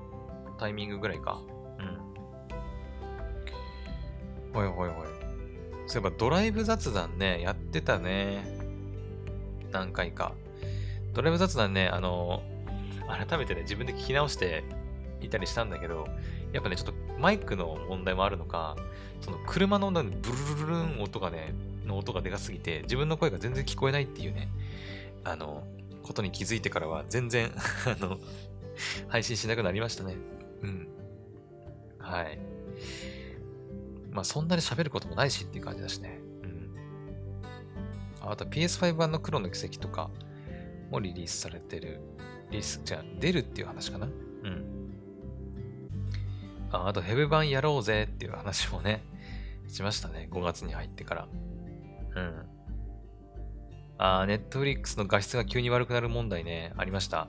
タイミングぐらいか。うん。はいはいはい。そういえばドライブ雑談ね、やってたね。何回か。ドライブ雑談ね、あの、改めてね、自分で聞き直していたりしたんだけど、やっぱね、ちょっとマイクの問題もあるのか、その車のブルルルン音がね、の音がでかすぎて、自分の声が全然聞こえないっていうね、あの、ことに気づいてからは全然 あの、配信しなくなりましたね。うん。はい。まあそんなに喋ることもないしっていう感じだしね。うん。あと PS5 版の黒の奇跡とか、もリリースされてる。リリース、じゃあ、出るっていう話かな。ああと、ヘブ版やろうぜっていう話もね、しましたね。5月に入ってから。うん。ああ、ネットフリックスの画質が急に悪くなる問題ね、ありました。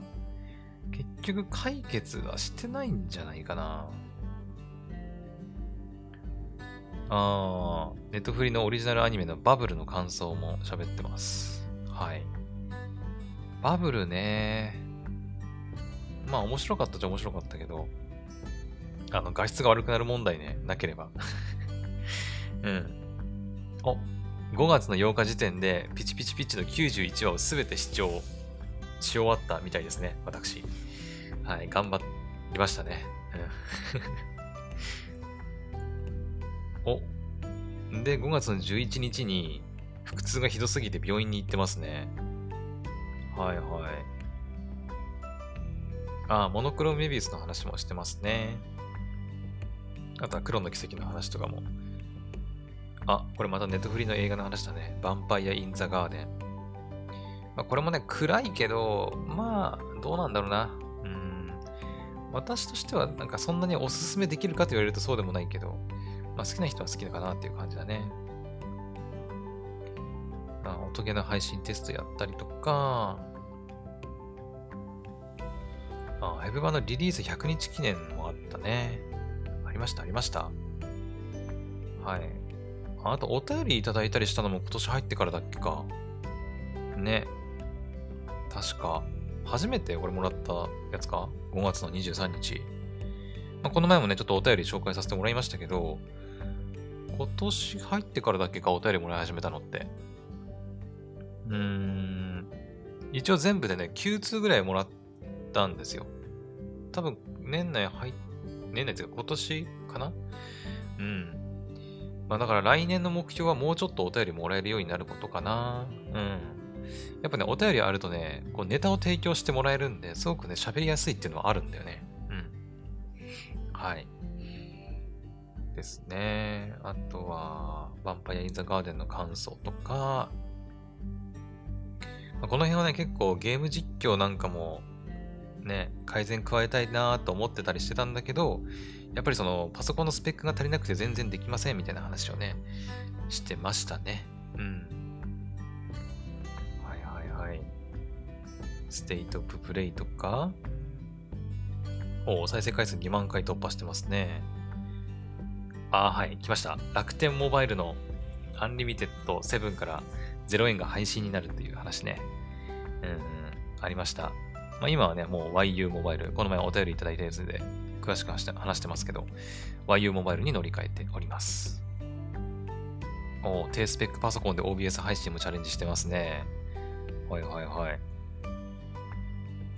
結局解決はしてないんじゃないかな。ああ、ネットフリのオリジナルアニメのバブルの感想も喋ってます。はい。バブルね。まあ面白かったじゃ面白かったけど、あの、画質が悪くなる問題ね、なければ。うん。お、5月の8日時点で、ピチピチピチの91話をすべて視聴し終わったみたいですね、私。はい、頑張りましたね。お、で、5月の11日に、腹痛がひどすぎて病院に行ってますね。はいはい。ああ、モノクロメビウスの話もしてますね。あとは黒の奇跡の話とかも。あ、これまたネットフリの映画の話だね。ヴァンパイア・イン・ザ・ガーデン。まあ、これもね、暗いけど、まあ、どうなんだろうな。うん。私としては、なんかそんなにおすすめできるかと言われるとそうでもないけど、まあ、好きな人は好きだかなっていう感じだね。あ、音ゲーの配信テストやったりとか、あ、ウェブ版のリリース100日記念もあったね。ありました、ありました。はい。あと、お便りいただいたりしたのも今年入ってからだっけか。ね。確か、初めてこれもらったやつか ?5 月の23日。まあ、この前もね、ちょっとお便り紹介させてもらいましたけど、今年入ってからだっけか？お便りもらい始めたのって。うーん。一応全部でね、9通ぐらいもらったんですよ。多分、年内入っ、年内っていうか今年かな？うん。まあだから来年の目標はもうちょっとお便りもらえるようになることかな。うん。やっぱね、お便りあるとね、こうネタを提供してもらえるんで、すごくね、喋りやすいっていうのはあるんだよね。うん。はい。ですね。あとは、ヴァンパイア・イン・ザ・ガーデンの感想とか、この辺はね、結構ゲーム実況なんかも、ね、改善加えたいなと思ってたりしてたんだけど、やっぱりそのパソコンのスペックが足りなくて全然できませんみたいな話をね、してましたね。うん。はいはいはい。ステイトオブプレイとか、お再生回数2万回突破してますね。ああ、はい、来ました。楽天モバイルのアンリミテッド7から0円が廃止になるっていう話ね。うん、ありました。まあ、今はね、もう YU モバイル、この前お便りいただいたやつで、詳しく話して話してますけど、YU モバイルに乗り換えております。お低スペックパソコンで OBS 配信もチャレンジしてますね。はいはいはい。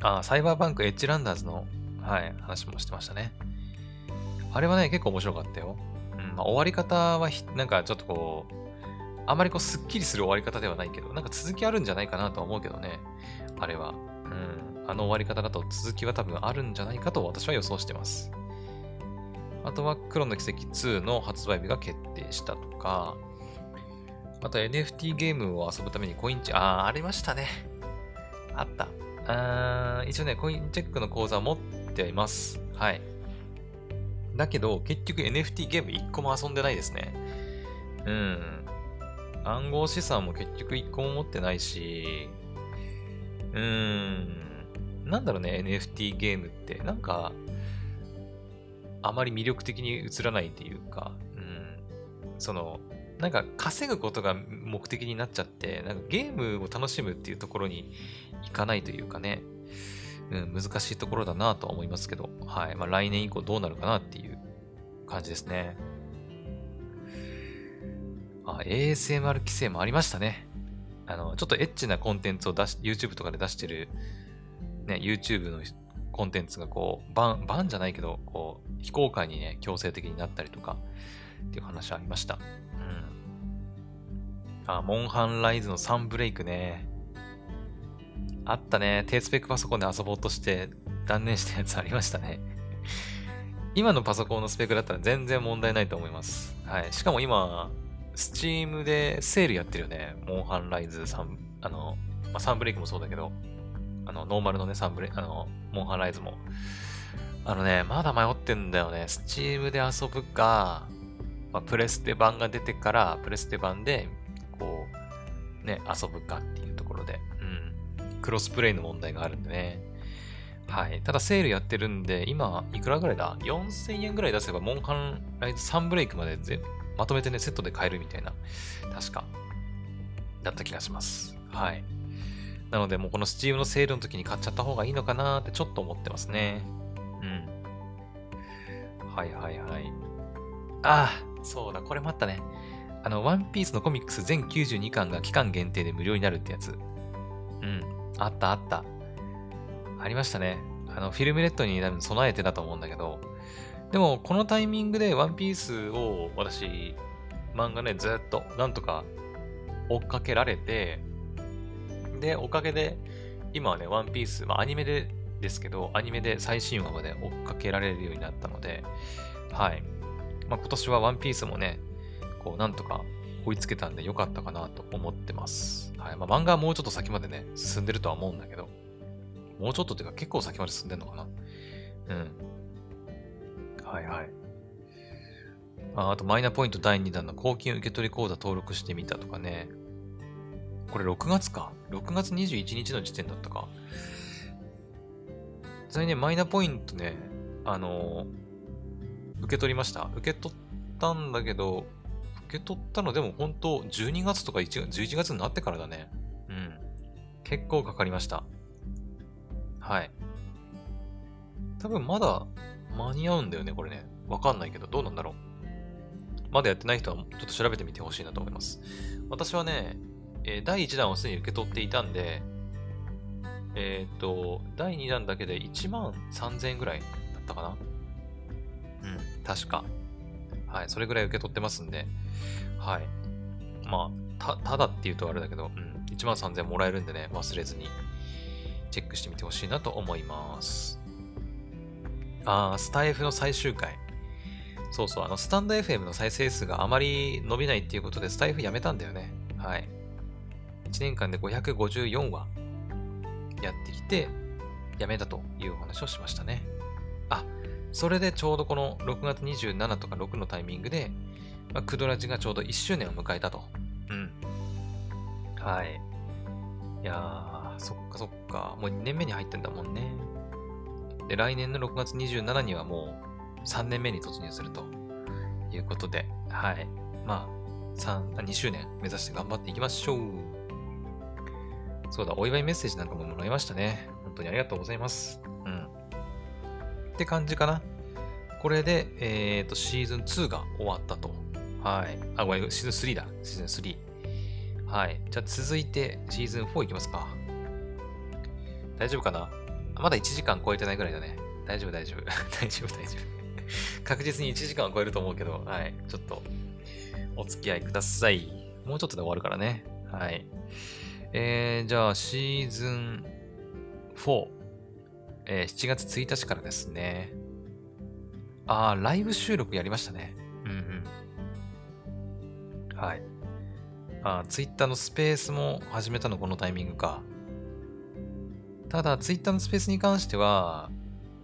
あ、サイバーバンクエッジランダーズの、はい、話もしてましたね。あれはね、結構面白かったよ。うん、まあ、終わり方はなんかちょっとこう、あまりこう、すっきりする終わり方ではないけど、なんか続きあるんじゃないかなとは思うけどね。あれは。うん。あの終わり方だと続きは多分あるんじゃないかと私は予想してます。あとは黒の奇跡2の発売日が決定したとか、あと NFT ゲームを遊ぶためにコインチェック、あー、ありましたね。あった。あ一応ね、コインチェックの口座を持っています。はい。だけど、結局 NFT ゲーム1個も遊んでないですね。うん。暗号資産も結局1個も持ってないし、うーん。なんだろうね、NFT ゲームって。なんか、あまり魅力的に映らないっていうか、うん、その、なんか稼ぐことが目的になっちゃって、なんかゲームを楽しむっていうところにいかないというかね、うん、難しいところだなとは思いますけど、はい。まあ来年以降どうなるかなっていう感じですね。あ、ASMR 規制もありましたね。あの、ちょっとエッチなコンテンツを出し、YouTube とかで出してるね、YouTube のコンテンツがこう、バン、バンじゃないけど、こう、非公開にね、強制的になったりとか、っていう話ありました。うん。あ、モンハンライズのサンブレイクね。あったね。低スペックパソコンで遊ぼうとして断念したやつありましたね。今のパソコンのスペックだったら全然問題ないと思います。はい。しかも今、スチームでセールやってるよね。モンハンライズサン、あの、まあ、サンブレイクもそうだけど、あの、ノーマルのね、サンブレ、あの、モンハンライズも。あのね、まだ迷ってんだよね。スチームで遊ぶか、まあ、プレステ版が出てから、プレステ版で、こう、ね、遊ぶかっていうところで、うん。クロスプレイの問題があるんでね。はい。ただセールやってるんで、今、いくらぐらいだ ?4000 円ぐらい出せば、モンハンライズ3ブレイクまでまとめてね、セットで買えるみたいな、確か、だった気がします。はい。なので、もうこの Steam のセールの時に買っちゃった方がいいのかなってちょっと思ってますね。うん。はいはいはい。ああ、そうだ、これもあったね。あの、ワンピースのコミックス全92巻が期間限定で無料になるってやつ。うん。あったあった。ありましたね。あの、フィルムレッドに多分備えてだと思うんだけど、でも、このタイミングでワンピースを私、漫画ね、ずっと、なんとか追っかけられて、で、おかげで、今はね、ワンピース、まあアニメでですけど、アニメで最新話まで追っかけられるようになったので、はい。まあ今年はワンピースもね、こう、なんとか追いつけたんでよかったかなと思ってます。はい。まあ漫画はもうちょっと先までね、進んでるとは思うんだけど、もうちょっとっていうか結構先まで進んでるのかな。うん。はいはい。ああと、マイナポイント第2弾の公金受取口座登録してみたとかね。これ6月か？6月21日の時点だったか。ちなみにね、マイナポイントね、あのー、受け取りました。受け取ったんだけど、受け取ったのでも本当12月とか11月になってからだね。うん。結構かかりました。はい。多分まだ間に合うんだよね、これね。わかんないけど、どうなんだろう。まだやってない人はちょっと調べてみてほしいなと思います。私はね、えー、第1弾をすでに受け取っていたんで、えっ、ー、と、第2弾だけで1万3000円ぐらいだったかなうん、確か。はい、それぐらい受け取ってますんで、はい。まあ、た、ただって言うとあれだけど、うん、1万3000円もらえるんでね、忘れずにチェックしてみてほしいなと思います。あー、スタイフの最終回。そうそう、あの、スタンド FM の再生数があまり伸びないっていうことで、スタイフやめたんだよね。はい。1年間で554話やってきて、やめたというお話をしましたね。あ、それでちょうどこの6月27とか6のタイミングで、まあ、クドラジがちょうど1周年を迎えたと。うん。はい。いやー、そっかそっか。もう2年目に入ってんだもんね。で、来年の6月27にはもう3年目に突入するということで、はい。まあ、3、2周年目指して頑張っていきましょう。そうだ、お祝いメッセージなんかももらいましたね。本当にありがとうございます。うん。って感じかな。これで、えっ、ー、と、シーズン2が終わったと。はい。あ、ごめん、シーズン3だ。シーズン3。はい。じゃあ続いて、シーズン4いきますか。大丈夫かな？まだ1時間超えてないぐらいだね。大丈夫、大丈夫。大丈夫、大丈夫。確実に1時間は超えると思うけど、はい。ちょっと、お付き合いください。もうちょっとで終わるからね。はい。えー、じゃあ、シーズン4。えー、7月1日からですね。あー、ライブ収録やりましたね。うんうん。はい。あ、ツイッターのスペースも始めたのこのタイミングか。ただ、ツイッターのスペースに関しては、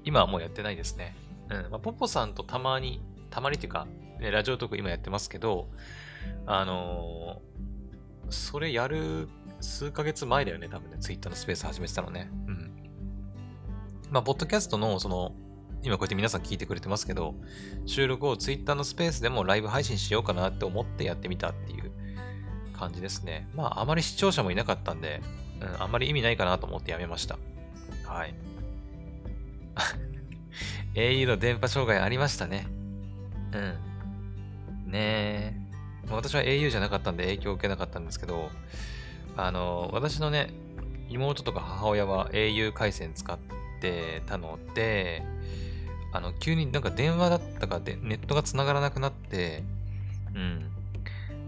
今はもうやってないですね。うん。まあ、ポポさんとたまに、たまにっていうか、ラジオトーク今やってますけど、あのー、それやる数ヶ月前だよね、多分ね、ツイッターのスペース始めてたのね。うん。まあ、ポッドキャストの、その、今こうやって皆さん聞いてくれてますけど、収録をツイッターのスペースでもライブ配信しようかなって思ってやってみたっていう感じですね。まあ、あまり視聴者もいなかったんで、うん、あんまり意味ないかなと思ってやめました。はい。au の電波障害ありましたね。うん。ねえ。私は au じゃなかったんで影響を受けなかったんですけど、あの、私のね、妹とか母親は au 回線使ってたので、あの、急になんか電話だったかでネットが繋がらなくなって、うん。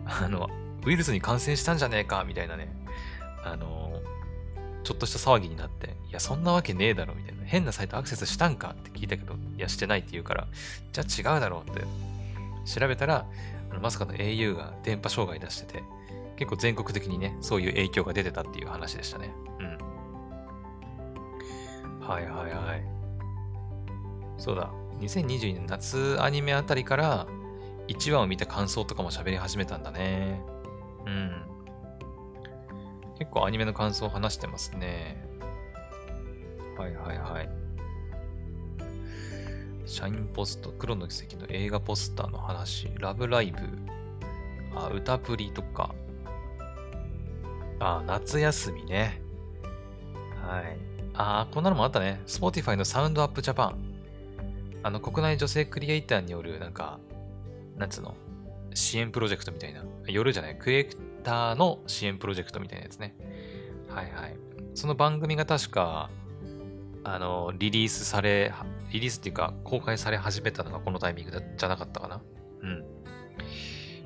あの、ウイルスに感染したんじゃねえか、みたいなね。あのちょっとした騒ぎになって、いや、そんなわけねえだろ、みたいな。変なサイトアクセスしたんかって聞いたけど、いや、してないって言うから、じゃあ違うだろうって調べたら、あのまさかの au が電波障害出してて、結構全国的にね、そういう影響が出てたっていう話でしたね。うん。はいはいはい。そうだ。2022年夏アニメあたりから1話を見た感想とかも喋り始めたんだね。うん。結構アニメの感想を話してますね。はいはいはい。シャインポスト、黒の奇跡の映画ポスターの話、ラブライブ、あ、歌プリとか、あ、夏休みね。はい。あ、こんなのもあったね。Spotify のサウンドアップジャパン。あの、国内女性クリエイターによる、なんか、なんつうの、支援プロジェクトみたいな。夜じゃない、クリエイターの支援プロジェクトみたいなやつね。はいはい。その番組が確か、あの、リリースされ、リリースっていうか、公開され始めたのがこのタイミングじゃなかったかな。うん。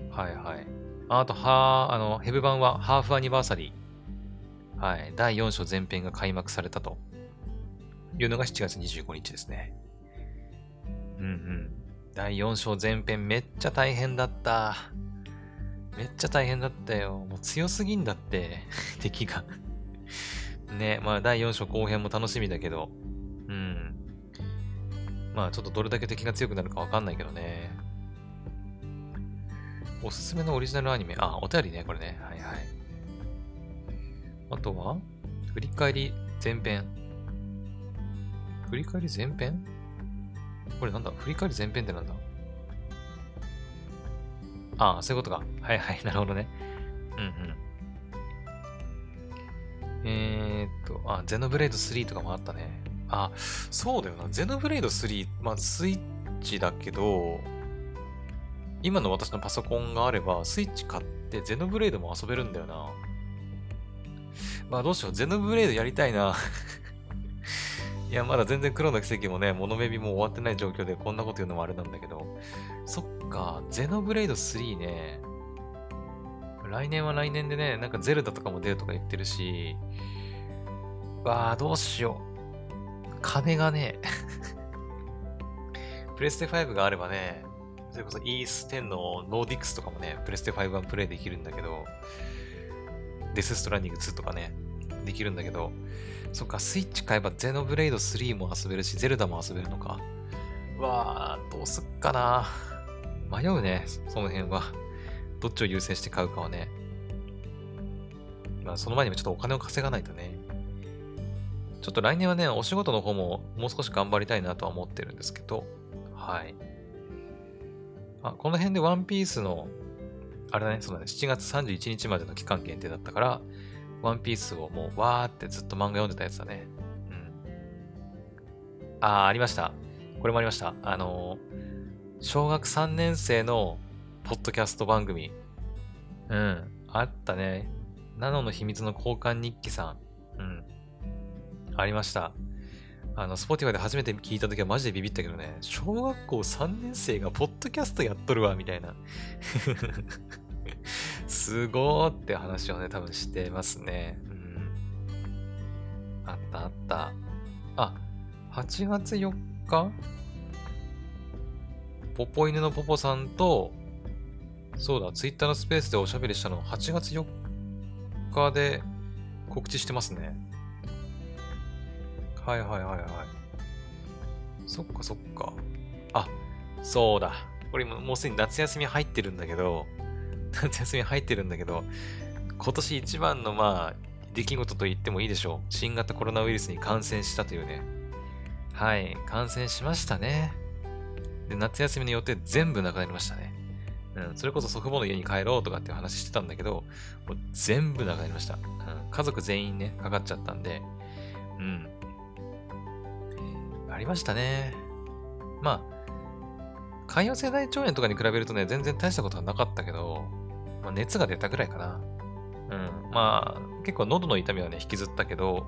はいはい。あと、は、あの、ヘブ版はハーフアニバーサリー。はい。第4章前編が開幕されたというのが7月25日ですね。うんうん。第4章前編めっちゃ大変だった。めっちゃ大変だったよ。もう強すぎんだって、敵がね、まあ第4章後編も楽しみだけど、うん。まあちょっとどれだけ敵が強くなるかわかんないけどね。おすすめのオリジナルアニメ。あ、お便りね、これね。はいはい。あとは、振り返り前編。振り返り前編？これなんだ？振り返り前編ってなんだ？ああ、そういうことか。はいはい、なるほどね。うんうん。えー、っと、あ、ゼノブレード3とかもあったね。あ、そうだよな。ゼノブレード3、まあ、スイッチだけど、今の私のパソコンがあれば、スイッチ買ってゼノブレードも遊べるんだよな。まあどうしよう。ゼノブレードやりたいな。いや、まだ全然黎の軌跡もね、モノメビも終わってない状況でこんなこと言うのもあれなんだけど、そっか、ゼノブレード3ね、来年は来年でね、なんかゼルダとかも出るとか言ってるし、わあ、どうしよう。金がね、プレステ5があればね、それこそ e ス10のノーディックスとかもね、プレステ5版プレイできるんだけど、デスストランディング2とかね、できるんだけど、そっか、スイッチ買えばゼノブレイド3も遊べるし、ゼルダも遊べるのか。わあ、どうすっかな。迷うね、その辺は。どっちを優先して買うかはね。まあ、その前にもちょっとお金を稼がないとね。ちょっと来年はね、お仕事の方ももう少し頑張りたいなとは思ってるんですけど、はい。あ、この辺でワンピースの、あれだね、そうだね、7月31日までの期間限定だったから、ワンピースをもうわーってずっと漫画読んでたやつだね。うん。あー、ありました。これもありました。あのー、小学3年生のポッドキャスト番組。うん。あったね。ナノの秘密の交換日記さん。うん。ありました。あの、スポティファイで初めて聞いたときはマジでビビったけどね、小学校3年生がポッドキャストやっとるわ、みたいな。すごーって話をね、多分してますね。うん。あったあった。あ、8月4日？ポポ犬のポポさんと、そうだ、ツイッターのスペースでおしゃべりしたの8月4日で告知してますね。はいはいはいはい。そっかそっか。あ、そうだ。これももうすでに夏休み入ってるんだけど、夏休み入ってるんだけど、今年一番のまあ、出来事と言ってもいいでしょう。新型コロナウイルスに感染したというね。はい、感染しましたね。で、夏休みの予定全部なくなりましたね。うん、それこそ祖父母の家に帰ろうとかっていう話してたんだけど、もう全部なくなりました。うん、家族全員ね、かかっちゃったんで、うん。ありましたね。まあ、潰瘍性大腸炎とかに比べるとね、全然大したことはなかったけど、まあ、熱が出たぐらいかな。うん。まあ、結構喉の痛みはね、引きずったけど、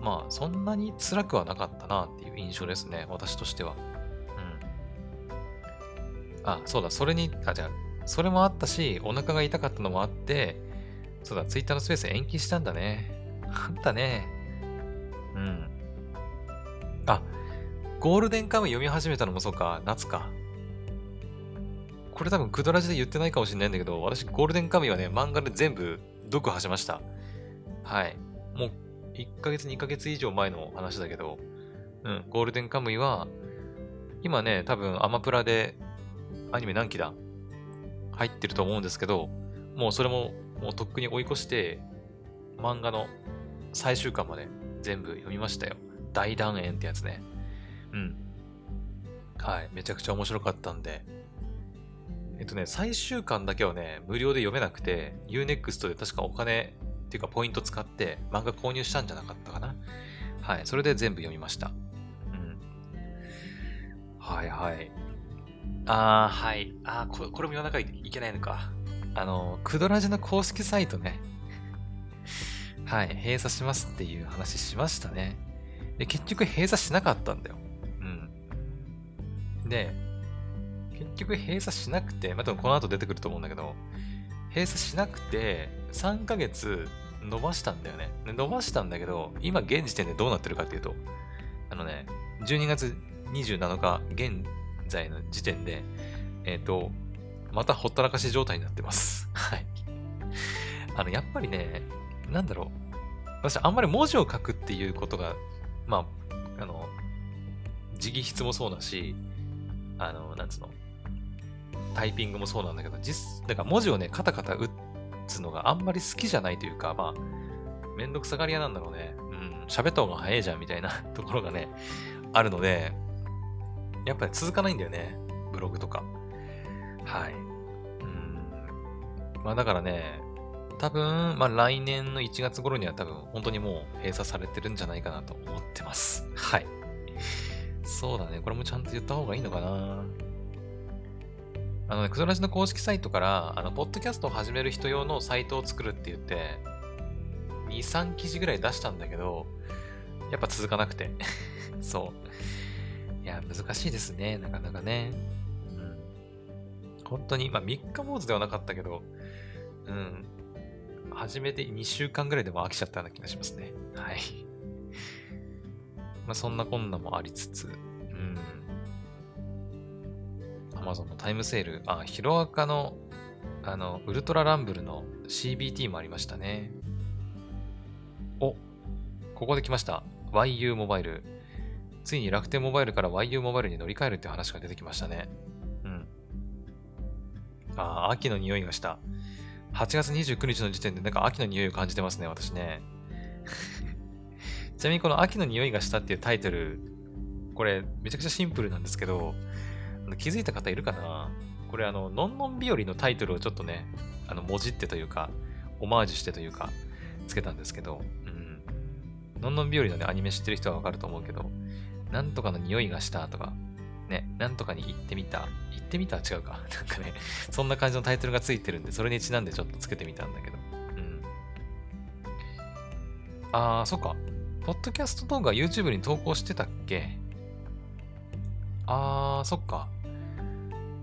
まあ、そんなに辛くはなかったなっていう印象ですね、私としては。うん。あ、そうだ、それに、あ、じゃあ、それもあったし、お腹が痛かったのもあって、そうだ、ツイッターのスペース延期したんだね。あったね。うん。あ、ゴールデンカム読み始めたのもそうか、夏か。これ多分クドラジで言ってないかもしれないんだけど、私ゴールデンカムイはね、漫画で全部読破しました。はい。もう1ヶ月2ヶ月以上前の話だけど、うん、ゴールデンカムイは、今ね、多分アマプラでアニメ何期だ？入ってると思うんですけど、もうそれももうとっくに追い越して、漫画の最終巻まで全部読みましたよ。大団円ってやつね。うん。はい。めちゃくちゃ面白かったんで。えっとね、最終巻だけはね、無料で読めなくて、Unext で確かお金っていうかポイント使って漫画購入したんじゃなかったかな。はい。それで全部読みました。うん。はいはい。あー、はい。あー、これこれも言わなきゃいけないのか。あの、クドラジの公式サイトね。はい。閉鎖しますっていう話しましたね。で、結局閉鎖しなかったんだよ。うんで、結局閉鎖しなくて、まあ、多分この後出てくると思うんだけど、閉鎖しなくて、3ヶ月伸ばしたんだよね。伸ばしたんだけど、今現時点でどうなってるかっていうと、あのね、12月27日、現在の時点で、えっ、ー、と、またほったらかし状態になってます。はい。あの、やっぱりね、なんだろう。私、あんまり文字を書くっていうことが、まあ、あの、直筆もそうだし、あの、なんつうの、タイピングもそうなんだけど、実、だから文字をね、カタカタ打つのがあんまり好きじゃないというか、まあ、めんどくさがり屋なんだろうね。うん、喋った方が早いじゃんみたいな ところがね、あるので、やっぱり続かないんだよね。ブログとか。はい。うん。まあだからね、多分、まあ来年の1月頃には多分本当にもう閉鎖されてるんじゃないかなと思ってます。はい。そうだね。これもちゃんと言った方がいいのかな。あのね、クドラジの公式サイトから、あの、ポッドキャストを始める人用のサイトを作るって言って、2、3記事ぐらい出したんだけど、やっぱ続かなくて。そう。いや、難しいですね。なかなかね。うん。本当に、まあ、3日坊主ではなかったけど、うん。始めて2週間ぐらいでも飽きちゃったような気がしますね。はい。まあ、そんなこんなもありつつ、Amazon のタイムセール、あ、ヒロアカの、あの、ウルトラランブルの CBT もありましたね。お、ここで来ました。YU モバイル。ついに楽天モバイルから YU モバイルに乗り換えるって話が出てきましたね。うん。あ、秋の匂いがした。8月29日の時点でなんか秋の匂いを感じてますね、私ね。ちなみにこの秋の匂いがしたっていうタイトル、これめちゃくちゃシンプルなんですけど、気づいた方いるかな？これあの、のんのん日和のタイトルをちょっとね、あの、もじってというか、オマージュしてというか、つけたんですけど、うん。のんのん日和のね、アニメ知ってる人はわかると思うけど、なんとかの匂いがしたとか、ね、なんとかに行ってみた。行ってみたは違うか。なんかね、そんな感じのタイトルがついてるんで、それにちなんでちょっとつけてみたんだけど。うん。あー、そっか。ポッドキャスト動画 YouTube に投稿してたっけ？あー、そっか。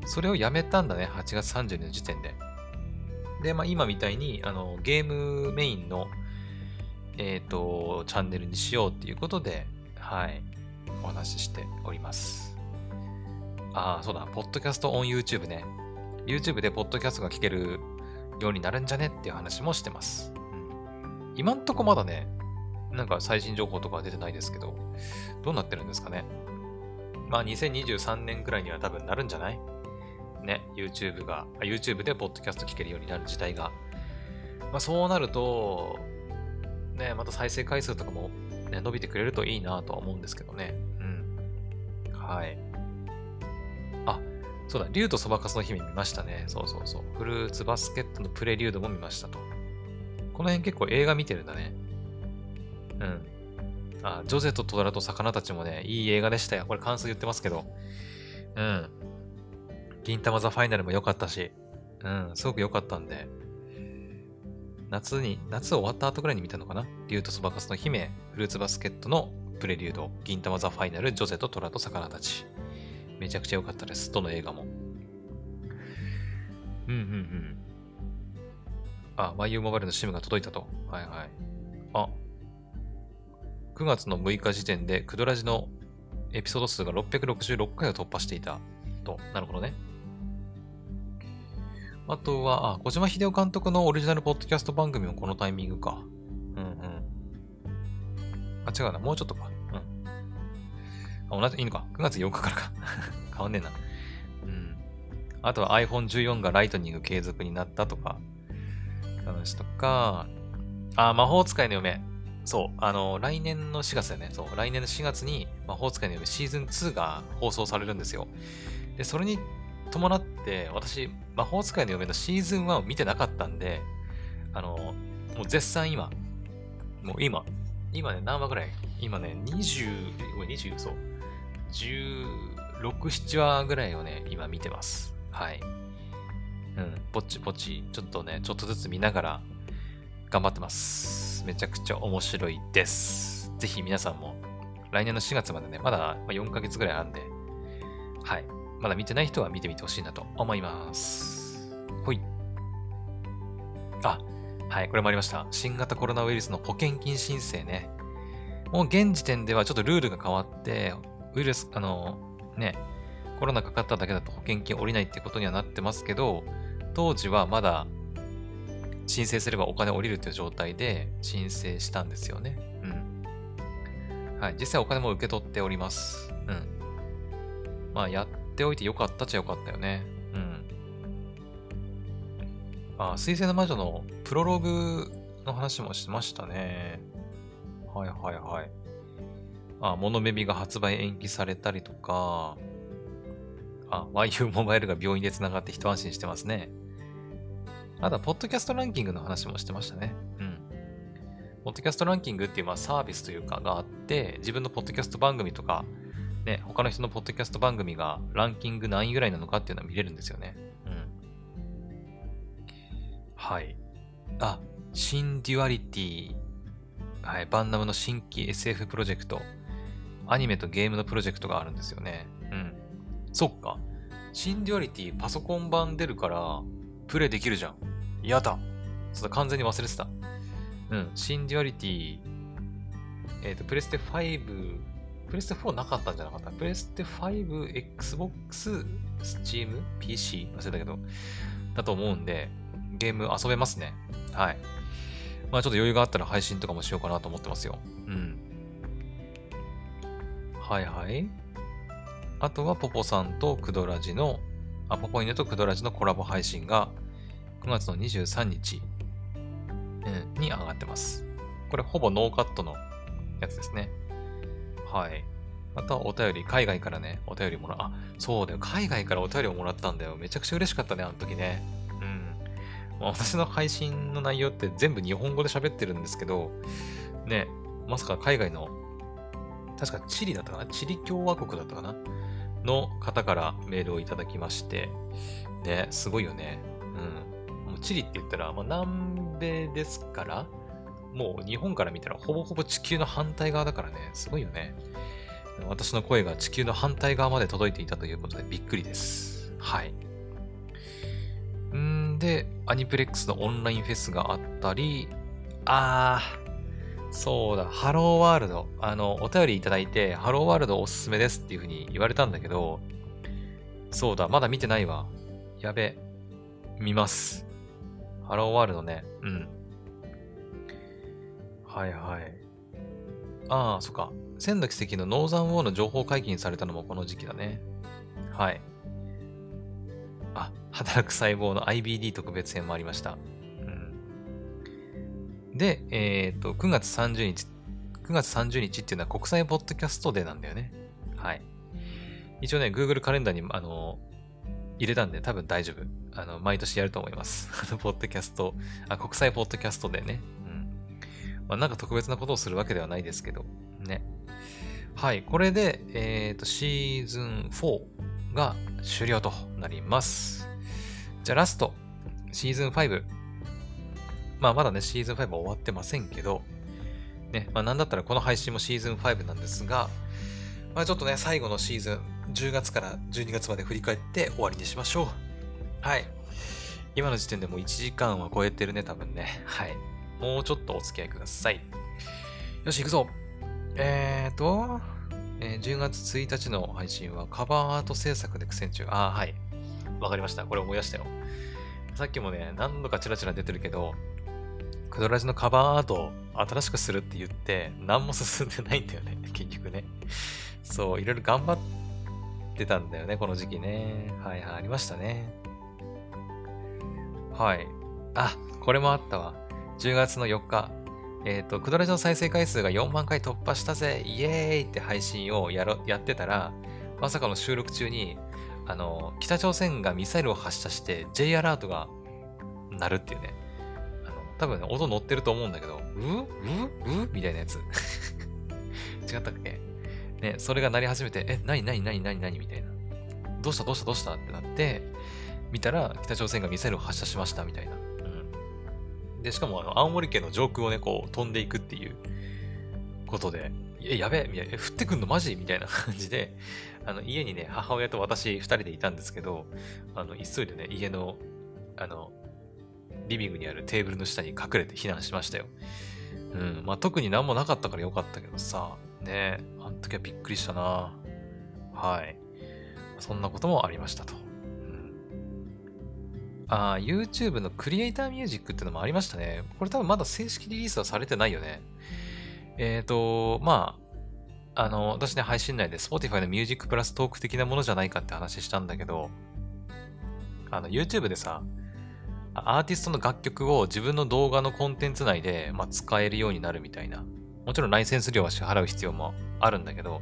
それをやめたんだね。8月30日の時点で。で、まあ今みたいに、あの、ゲームメインの、えっ、ー、と、チャンネルにしようっていうことで、はい、お話ししております。ああ、そうだ、ポッドキャストオン YouTube ね。YouTube でポッドキャストが聞けるようになるんじゃねっていう話もしてます。うん、今んとこまだね、なんか最新情報とか出てないですけど、どうなってるんですかね。まあ2023年くらいには多分なるんじゃないね、YouTube が、YouTube でポッドキャスト聞けるようになる時代が。まあそうなると、ね、また再生回数とかも、ね、伸びてくれるといいなとは思うんですけどね。うん。はい。あ、そうだ、竜とそばかすの姫見ましたね。そうそうそう。フルーツバスケットのプレリュードも見ましたと。この辺結構映画見てるんだね。うん。あ、ジョゼとトラと魚たちもね、いい映画でしたよ。これ感想言ってますけど。うん。銀玉ザファイナルも良かったし、うん、すごく良かったんで、夏に、夏終わった後ぐらいに見たのかな？竜とそばかすの姫、フルーツバスケットのプレリュード、銀玉ザファイナル、ジョゼとトラと魚たち。めちゃくちゃ良かったです。どの映画も。うんうんうん。あ、YU モバイルの SIM が届いたと。はいはい。あ、9月の6日時点で、クドラジのエピソード数が666回を突破していたと。なるほどね。あとは、あ、小島秀夫監督のオリジナルポッドキャスト番組もこのタイミングか。うんうん。あ、違うな。もうちょっとか。うん。あ、同じ、いいのか。9月8日からか。変わんねえな。うん。あとは iPhone14 がライトニング継続になったとか、話とか、あ、魔法使いの嫁。そう。あの、来年の4月だよね。そう。来年の4月に魔法使いの嫁シーズン2が放送されるんですよ。で、それに伴って、私、魔法使いの嫁のシーズン1を見てなかったんで、あの、もう絶賛今、もう今、今ね、何話ぐらい今ね、20、20、そう、16、7話ぐらいをね、今見てます。はい。うん、ぼちぼち、ちょっとね、ちょっとずつ見ながら、頑張ってます。めちゃくちゃ面白いです。ぜひ皆さんも、来年の4月までね、まだ4ヶ月ぐらいあるんで、はい。まだ見てない人は見てみてほしいなと思います。ほい。あ、はい、これもありました。新型コロナウイルスの保険金申請ね。もう現時点ではちょっとルールが変わって、ウイルス、あの、ね、コロナかかっただけだと保険金下りないってことにはなってますけど、当時はまだ申請すればお金下りるという状態で申請したんですよね。うん。はい。実際お金も受け取っております。うん。まあ、やっっておいてよかったっちゃよかったよね。うん。あ、水星の魔女のプロローグの話もしましたね。はいはいはい。あ、モノベビが発売延期されたりとか、あ、YU モバイルが病院で繋がって一安心してますね。あとは、ポッドキャストランキングの話もしてましたね。うん。ポッドキャストランキングっていうまあサービスというかがあって、自分のポッドキャスト番組とか、ね、他の人のポッドキャスト番組がランキング何位ぐらいなのかっていうのは見れるんですよね。うん。はい。あ、シンデュアリティ。はい、バンナムの新規 SF プロジェクト。アニメとゲームのプロジェクトがあるんですよね。うん。そっか。シンデュアリティパソコン版出るから、プレイできるじゃん。やだ。ちょっと完全に忘れてた。うん。シンデュアリティ、えっ、ー、と、プレステ5、プレステ4なかったんじゃなかった？プレステ5、Xbox、Steam、PC? 忘れたけど、だと思うんで、ゲーム遊べますね。はい。まあちょっと余裕があったら配信とかもしようかなと思ってますよ。うん。はいはい。あとはポポさんとクドラジの、あ、ポポイヌとクドラジのコラボ配信が9月の23日、うん、に上がってます。これほぼノーカットのやつですね。はい。またお便り、海外からね、お便りもらう。あ、そうだよ。海外からお便りをもらったんだよ。めちゃくちゃ嬉しかったね、あの時ね。うん。私の配信の内容って全部日本語で喋ってるんですけど、ね、まさか海外の、確かチリだったかな？チリ共和国だったかな？の方からメールをいただきまして、ね、すごいよね。うん。もうチリって言ったら、まあ、南米ですから、もう日本から見たらほぼほぼ地球の反対側だからね、すごいよね。私の声が地球の反対側まで届いていたということでびっくりです。はい。んで、アニプレックスのオンラインフェスがあったり、あー、そうだ、ハローワールド。あの、お便りいただいて、ハローワールドおすすめですっていう風に言われたんだけど、そうだ、まだ見てないわ。やべ。見ます。ハローワールドね。うん。はいはい。ああ、そっか。千の奇跡のノーザンウォーの情報解禁されたのもこの時期だね。はい。あ、働く細胞の IBD 特別編もありました。うん、で、えっ、ー、と、9月30日、9月30日っていうのは国際ポッドキャストデーなんだよね。はい。一応ね、Google カレンダーに、あの、入れたんで多分大丈夫。あの、毎年やると思います。あの、ポッドキャスト、あ、国際ポッドキャストデーね。まあ、なんか特別なことをするわけではないですけど、ね。はい、これで、えっ、ー、と、シーズン4が終了となります。じゃあラスト、シーズン5。まあまだね、シーズン5は終わってませんけど、ね、まあなんだったらこの配信もシーズン5なんですが、まあちょっとね、最後のシーズン、10月から12月まで振り返って終わりにしましょう。はい。今の時点でもう1時間は超えてるね、多分ね。はい。もうちょっとお付き合いください。よし、行くぞえーと、えー、10月1日の配信はカバーアート制作で苦戦中。ああ、はい。わかりました。これ思い出したよ。さっきもね、何度かチラチラ出てるけど、クドラジのカバーアートを新しくするって言って、何も進んでないんだよね。結局ね。そう、いろいろ頑張ってたんだよね、この時期ね。はいはい、ありましたね。はい。あ、これもあったわ。10月の4日、えっ、ー、と、クドラジの再生回数が4万回突破したぜ、イエーイって配信をやろやってたら、まさかの収録中に、あの、北朝鮮がミサイルを発射して J アラートが鳴るっていうね。あの、多分ね、音乗ってると思うんだけど、うううみたいなやつ。違ったっけ？ね、それが鳴り始めて、え、なになになになになにみたいな。どうしたどうしたどうした？ってなって、見たら北朝鮮がミサイルを発射しましたみたいな。で、しかもあの青森県の上空をね、こう飛んでいくっていうことで、え、やべえ、みたいな、降ってくんの？マジ？みたいな 感じで、あの、家にね、母親と私二人でいたんですけど、あの、急いでね、家の、あの、リビングにあるテーブルの下に隠れて避難しましたよ。うん。まあ、特に何もなかったからよかったけどさ、ねあの時はびっくりしたなはい。そんなこともありましたと。ああ YouTube のクリエイターミュージックってのもありましたね。これ多分まだ正式リリースはされてないよね。えっ、ー、と、まあ、あの、私ね、配信内で Spotify のミュージックプラストーク的なものじゃないかって話したんだけど、あの、YouTube でさ、アーティストの楽曲を自分の動画のコンテンツ内で、まあ、使えるようになるみたいな。もちろんライセンス料は支払う必要もあるんだけど、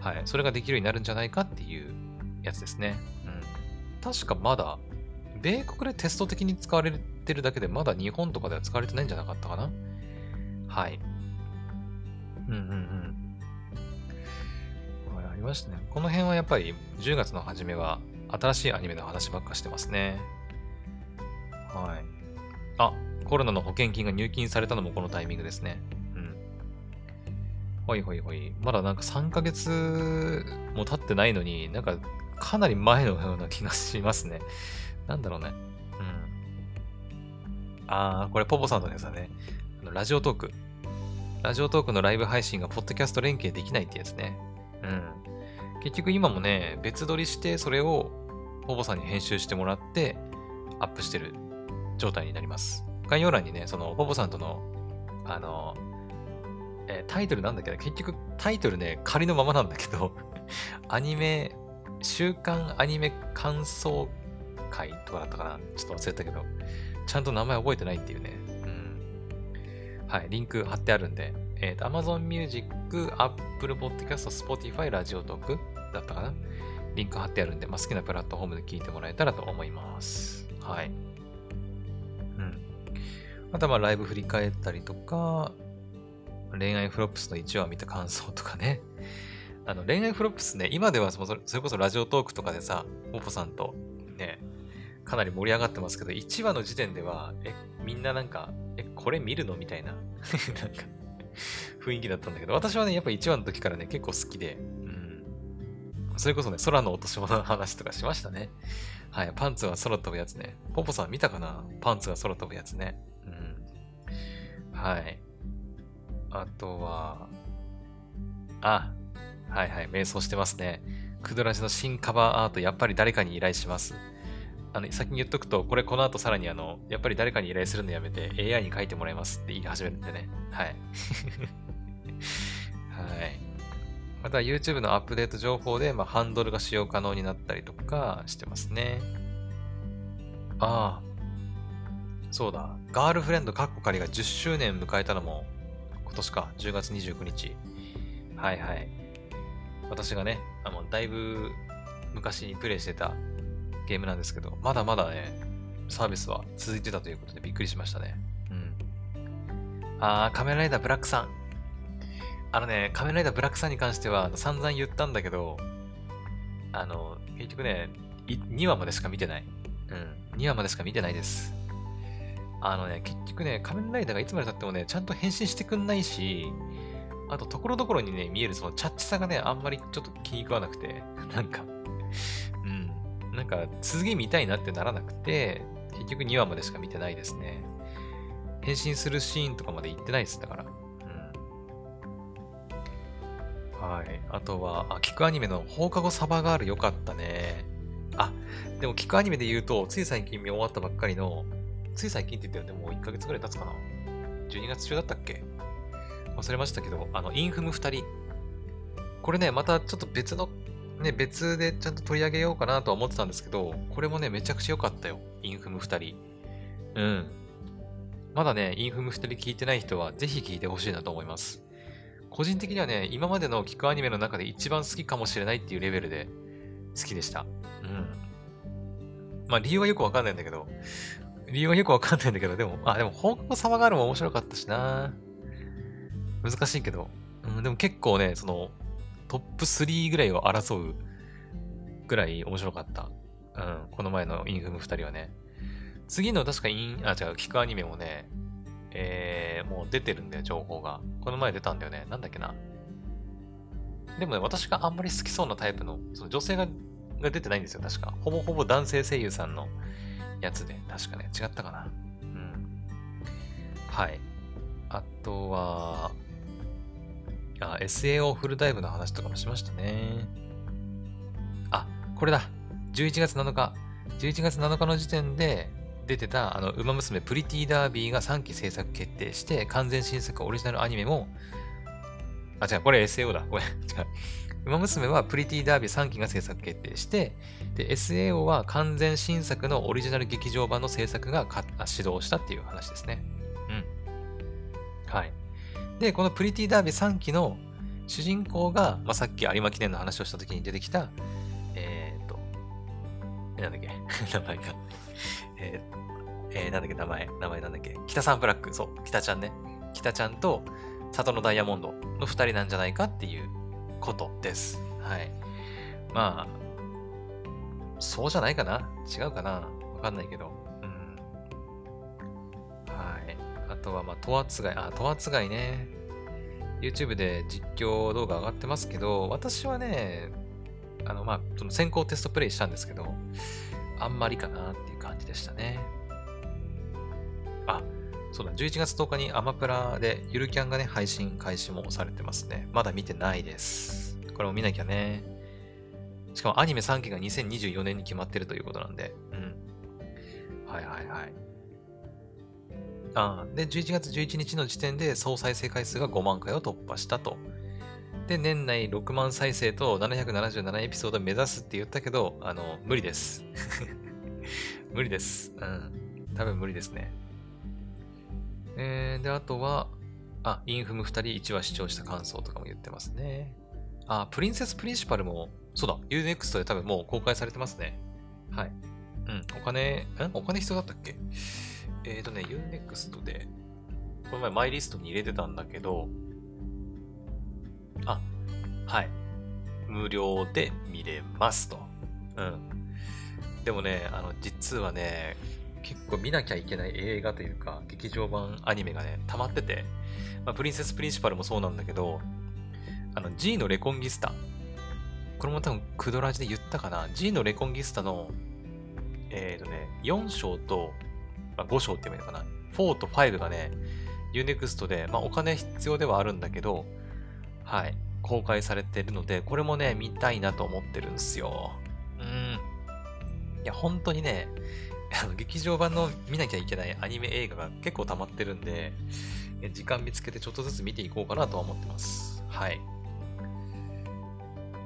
はい、それができるようになるんじゃないかっていうやつですね。うん。確かまだ米国でテスト的に使われてるだけで、まだ日本とかでは使われてないんじゃなかったかな？はい。うんうんうん。ありましたね。この辺はやっぱり10月の初めは新しいアニメの話ばっかしてますね。はい。あ、コロナの保険金が入金されたのもこのタイミングですね。うん。ほいほいほい。まだなんか3ヶ月も経ってないのに、なんかかなり前のような気がしますね。なんだろうね。うん。あー、これポポさんのやつだね。あのラジオトーク。ラジオトークのライブ配信がポッドキャスト連携できないってやつね。うん。結局今もね、別撮りしてそれをポポさんに編集してもらってアップしてる状態になります。概要欄にね、そのポポさんとの、あの、えー、タイトルなんだけど、結局タイトルね、仮のままなんだけど アニメ、週刊アニメ感想会とかだったかなちょっと忘れたけど、ちゃんと名前覚えてないっていうね。うん。はい、リンク貼ってあるんで、えっ、ー、と、Amazon Music、Apple Podcast、Spotify、ラジオトークだったかなリンク貼ってあるんで、まあ、好きなプラットフォームで聞いてもらえたらと思います。はい。うん。あとは、ライブ振り返ったりとか、恋愛フロップスの1話見た感想とかね。あの、恋愛フロップスね、今ではそれこそラジオトークとかでさ、ポポさんとね、かなり盛り上がってますけど、1話の時点では、え、みんななんか、え、これ見るのみたいな、なんか、雰囲気だったんだけど、私はね、やっぱ1話の時からね、結構好きで、うん。それこそね、空の落とし物の話とかしましたね。はい、パンツが空飛ぶやつね。ポポさん見たかな？パンツが空飛ぶやつね。うん。はい。あとは、あ、はいはい、瞑想してますね。クドラジの新カバーアート、やっぱり誰かに依頼します。あの、先に言っとくと、これこの後さらにあの、やっぱり誰かに依頼するのやめて AI に書いてもらいますって言い始めるんでね。はい。はい。また YouTube のアップデート情報で、まあ、ハンドルが使用可能になったりとかしてますね。ああ。そうだ。ガールフレンドカッコ仮が10周年迎えたのも今年か。10月29日。はいはい。私がね、あの、だいぶ昔にプレイしてたゲームなんですけど、まだまだね、サービスは続いてたということでびっくりしましたね。うん。あー、仮面ライダーブラックさん。あのね、仮面ライダーブラックさんに関しては散々言ったんだけど、あの、結局ね、2話までしか見てない。うん。2話までしか見てないです。あのね、結局ね、仮面ライダーがいつまで経ってもね、ちゃんと変身してくんないし、あと、ところどころにね、見えるそのチャッチさがね、あんまりちょっと気に食わなくて、なんか、なんか、次見たいなってならなくて、結局2話までしか見てないですね。変身するシーンとかまで行ってないです、だから。うん。はい。あとは、あ、聞くアニメの放課後サバガールよかったね。あ、でも聞くアニメで言うと、つい最近見終わったばっかりの、つい最近って言ってるんでもう1ヶ月ぐらい経つかな ?12 月中だったっけ？忘れましたけど、あの、インフム2人。これね、またちょっと別の、ね、別でちゃんと取り上げようかなとは思ってたんですけど、これもね、めちゃくちゃ良かったよ。インフム2人。うん。まだね、インフム2人聞いてない人は、ぜひ聞いてほしいなと思います。個人的にはね、今までの聞くアニメの中で一番好きかもしれないっていうレベルで好きでした。うん。まあ理由はよくわかんないんだけど、理由はよくわかんないんだけど、でも、あ、でも、放課後様があるも面白かったしな。難しいけど、うん、でも結構ね、その、トップ3ぐらいを争うぐらい面白かった。うん、この前のインフム2人はね。次の確かイン、あ、違う、聞くアニメもね、えー、もう出てるんだよ、情報が。この前出たんだよね。なんだっけな。でもね、私があんまり好きそうなタイプの、その女性がが出てないんですよ、確か。ほぼほぼ男性声優さんのやつで、確かね、違ったかな。うん。はい。あとは、あ、SAO フルダイブの話とかもしましたね。あ、これだ。11月7日。11月7日の時点で出てた、あの、ウマ娘プリティダービーが3期制作決定して、完全新作オリジナルアニメも、あ、違う、これ SAO だ。これ、違う。ウマ娘はプリティダービー3期が制作決定して、で、SAO は完全新作のオリジナル劇場版の制作が始動したっていう話ですね。うん。はい。で、このプリティダービー3期の主人公が、まあ、さっき有馬記念の話をした時に出てきた、えー、っと、なんだっけ？名前がえー、えー、なんだっけ、名前、名前なんだっけ？北さんブラック、そう、北ちゃんね。北ちゃんと、里のダイヤモンドの二人なんじゃないかっていうことです。はい。まあ、そうじゃないかな？違うかな？わかんないけど。うん。はい。あとは、まあ、トワツガイ、あ、トワツガイね。YouTube で実況動画上がってますけど、私はね、あの、まあ、その先行テストプレイしたんですけど、あんまりかなっていう感じでしたね。あ、そうだ、11月10日にアマプラでゆるキャンがね、配信開始もされてますね。まだ見てないです。これも見なきゃね。しかもアニメ3期が2024年に決まってるということなんで。うん。はいはいはい。あで、11月11日の時点で総再生回数が5万回を突破したと。で、年内6万再生と777エピソード目指すって言ったけど、あの、無理です。無理です。うん。多分無理ですね。えー、で、あとは、あ、インフム2人1話視聴した感想とかも言ってますね。あ、プリンセスプリンシパルも、そうだ、Unext で多分もう公開されてますね。はい。うん、お金、んお金必要だったっけ？えっ、ー、とね、Unext で、この前マイリストに入れてたんだけど、あ、はい。無料で見れますと。うん。でもね、あの、実はね、結構見なきゃいけない映画というか、劇場版アニメがね、溜まってて、まあ、プリンセスプリンシパルもそうなんだけど、あの、G のレコンギスタ。これも多分、クドラジで言ったかな。G のレコンギスタの、えっ、ー、とね、4章と、まあ、5章って言えばいいのかな。4と5がね、Unext で、まあ、お金必要ではあるんだけど、はい、公開されてるので、これもね、見たいなと思ってるんですよ。うん。いや、本当にね、あの劇場版の見なきゃいけないアニメ映画が結構溜まってるんで、時間見つけてちょっとずつ見ていこうかなとは思ってます。はい。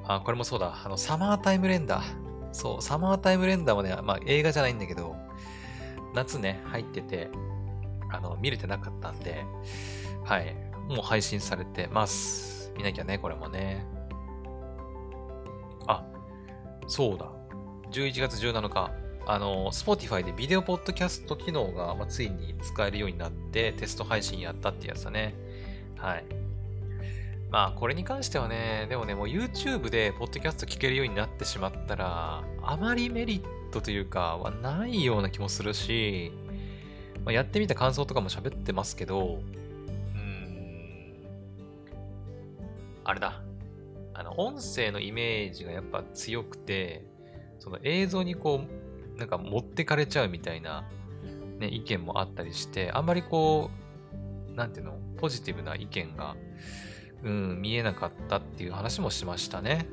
あ、これもそうだ。あの、サマータイムレンダー。そう、サマータイムレンダーもね、まあ映画じゃないんだけど、夏ね、入ってて、あの、見れてなかったんで、はい。もう配信されてます。見なきゃね、これもね。あ、そうだ。11月17日、あの、Spotify でビデオポッドキャスト機能が、まあ、ついに使えるようになってテスト配信やったってやつだね。はい。まあ、これに関してはね、でもね、もう YouTube でポッドキャスト聞けるようになってしまったら、あまりメリットトというか、はないような気もするし、まあ、やってみた感想とかも喋ってますけど、うん、あれだ。あの、音声のイメージがやっぱ強くて、その映像にこう、なんか持ってかれちゃうみたいな、ね、意見もあったりして、あんまりこう、なんていうの、ポジティブな意見が、うん、見えなかったっていう話もしましたね。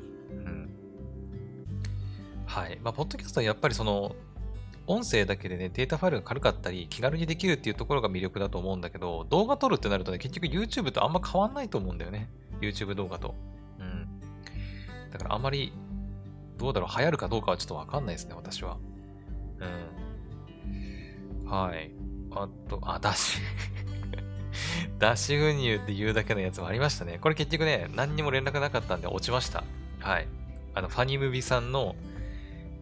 はい。まあ、ポッドキャストはやっぱりその、音声だけでね、データファイルが軽かったり、気軽にできるっていうところが魅力だと思うんだけど、動画撮るってなるとね、結局 YouTube とあんま変わんないと思うんだよね。YouTube 動画と。うん。だからあんまり、どうだろう、流行るかどうかはちょっとわかんないですね、私は。うん。はい。あと、あ、脱脂脱脂粉乳って言うだけのやつもありましたね。これ結局ね、何にも連絡なかったんで落ちました。はい。あの、ファニムビさんの、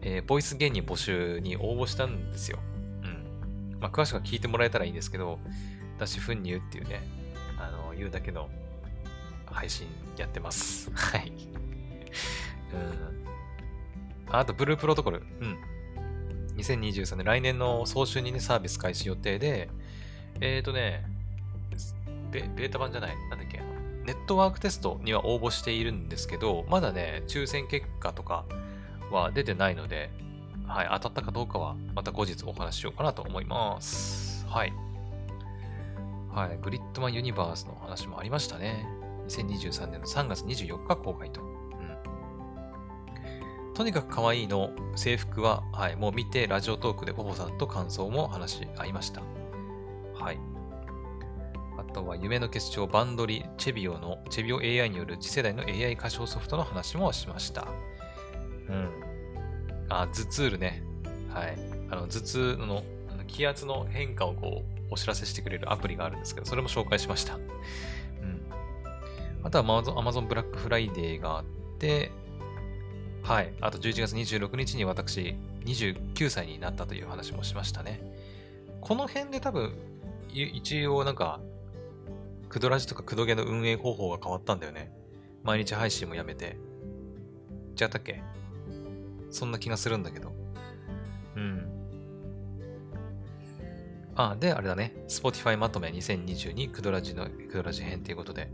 えー、ボイス芸人募集に応募したんですよ。うん。まあ、詳しくは聞いてもらえたらいいんですけど、脱脂粉乳っていうね、あの、言うだけの配信やってます。はい。うん。あと、ブループロトコル。うん。2023年、来年の早春にね、サービス開始予定で、えっ、ー、とねベ、ベータ版じゃない、なんだっけ、ネットワークテストには応募しているんですけど、まだね、抽選結果とかは出てないので、はい、当たったかどうかはまた後日お話ししようかなと思います。はい。はい、グリッドマンユニバースの話もありましたね。2023年の3月24日公開と。うんとにかく可愛いの制服は、はい、もう見てラジオトークでポポさんと感想も話し合いました。はい。あとは夢の結晶バンドリチェビオのチェビオ AI による次世代の AI 歌唱ソフトの話もしました。うん。あ、頭痛るね。はい。あの、頭痛の気圧の変化をこう、お知らせしてくれるアプリがあるんですけど、それも紹介しました。うん。あとは Amazon ブラックフライデーがあって、はい。あと11月26日に私、29歳になったという話もしましたね。この辺で多分、一応なんか、クドラジとかクドゲの運営方法が変わったんだよね。毎日配信もやめて。違ったっけ？そんな気がするんだけど。うん。あ、で、あれだね。Spotify まとめ2022クドラジの、クドラジ編ということで。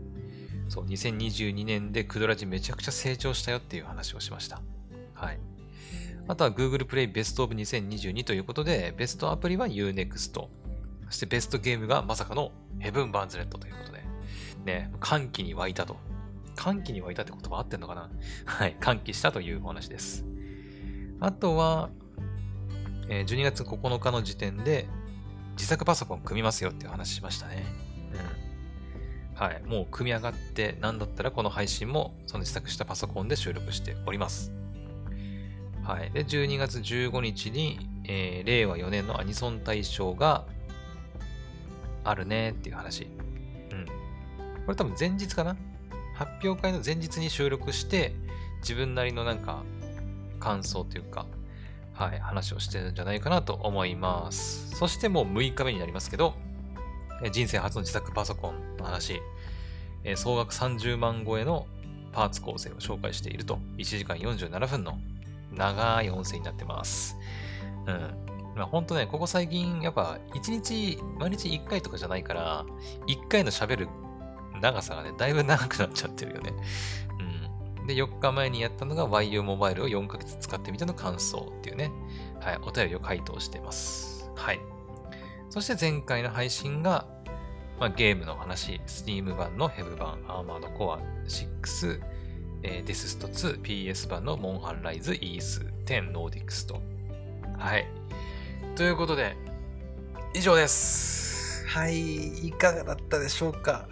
そう、2022年でクドラジめちゃくちゃ成長したよっていう話をしました。はい。あとは Google Play Best of 2022ということで、ベストアプリは Unext。そしてベストゲームがまさかの Heaven Burns Red ということで、ね、歓喜に湧いたと。歓喜に湧いたって言葉合ってんのかな？はい、歓喜したというお話です。あとは、えー、12月9日の時点で自作パソコン組みますよっていう話しましたね。はい。もう組み上がって、なんだったらこの配信もその自作したパソコンで収録しております。はい。で、12月15日に、えー、令和4年のアニソン大賞があるねっていう話。うん。これ多分前日かな？発表会の前日に収録して、自分なりのなんか感想というか、はい、話をしてるんじゃないかなと思います。そしてもう6日目になりますけど、人生初の自作パソコンの話、総額30万超えのパーツ構成を紹介していると、1時間47分の長い音声になってます。うん。まあ、ほんとね、ここ最近、やっぱ、1日、毎日1回とかじゃないから、1回の喋る長さがね、だいぶ長くなっちゃってるよね。で、4日前にやったのが YU モバイルを4ヶ月使ってみての感想っていうね、はい、お便りを回答しています。はい。そして前回の配信が、まあ、ゲームの話、Steam 版のヘブ版、アーマードコア6、えー、デススト2、PS 版のモンハンライズ、イース、10、ノーディックスと。はい。ということで、以上です。はい、いかがだったでしょうか？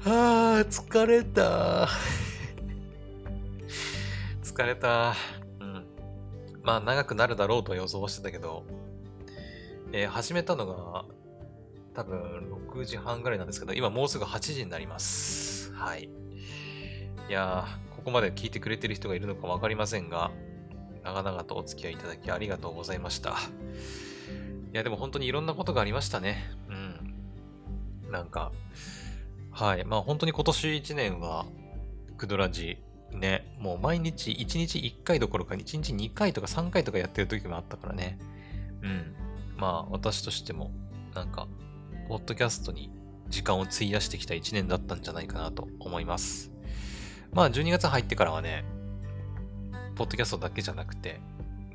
はあ、疲れた。疲れた。うん。まあ、長くなるだろうと予想してたけど、えー、始めたのが、多分6時半ぐらいなんですけど、今もうすぐ8時になります。はい。いやー、ここまで聞いてくれてる人がいるのかわかりませんが、長々とお付き合いいただきありがとうございました。いや、でも本当にいろんなことがありましたね。うん。なんか、はい。まあ本当に今年1年は、クドラジ、ね、もう毎日1日1回どころか1日2回とか3回とかやってる時もあったからね。うん。まあ私としてもなんかポッドキャストに時間を費やしてきた1年だったんじゃないかなと思います。まあ12月入ってからはね、ポッドキャストだけじゃなくて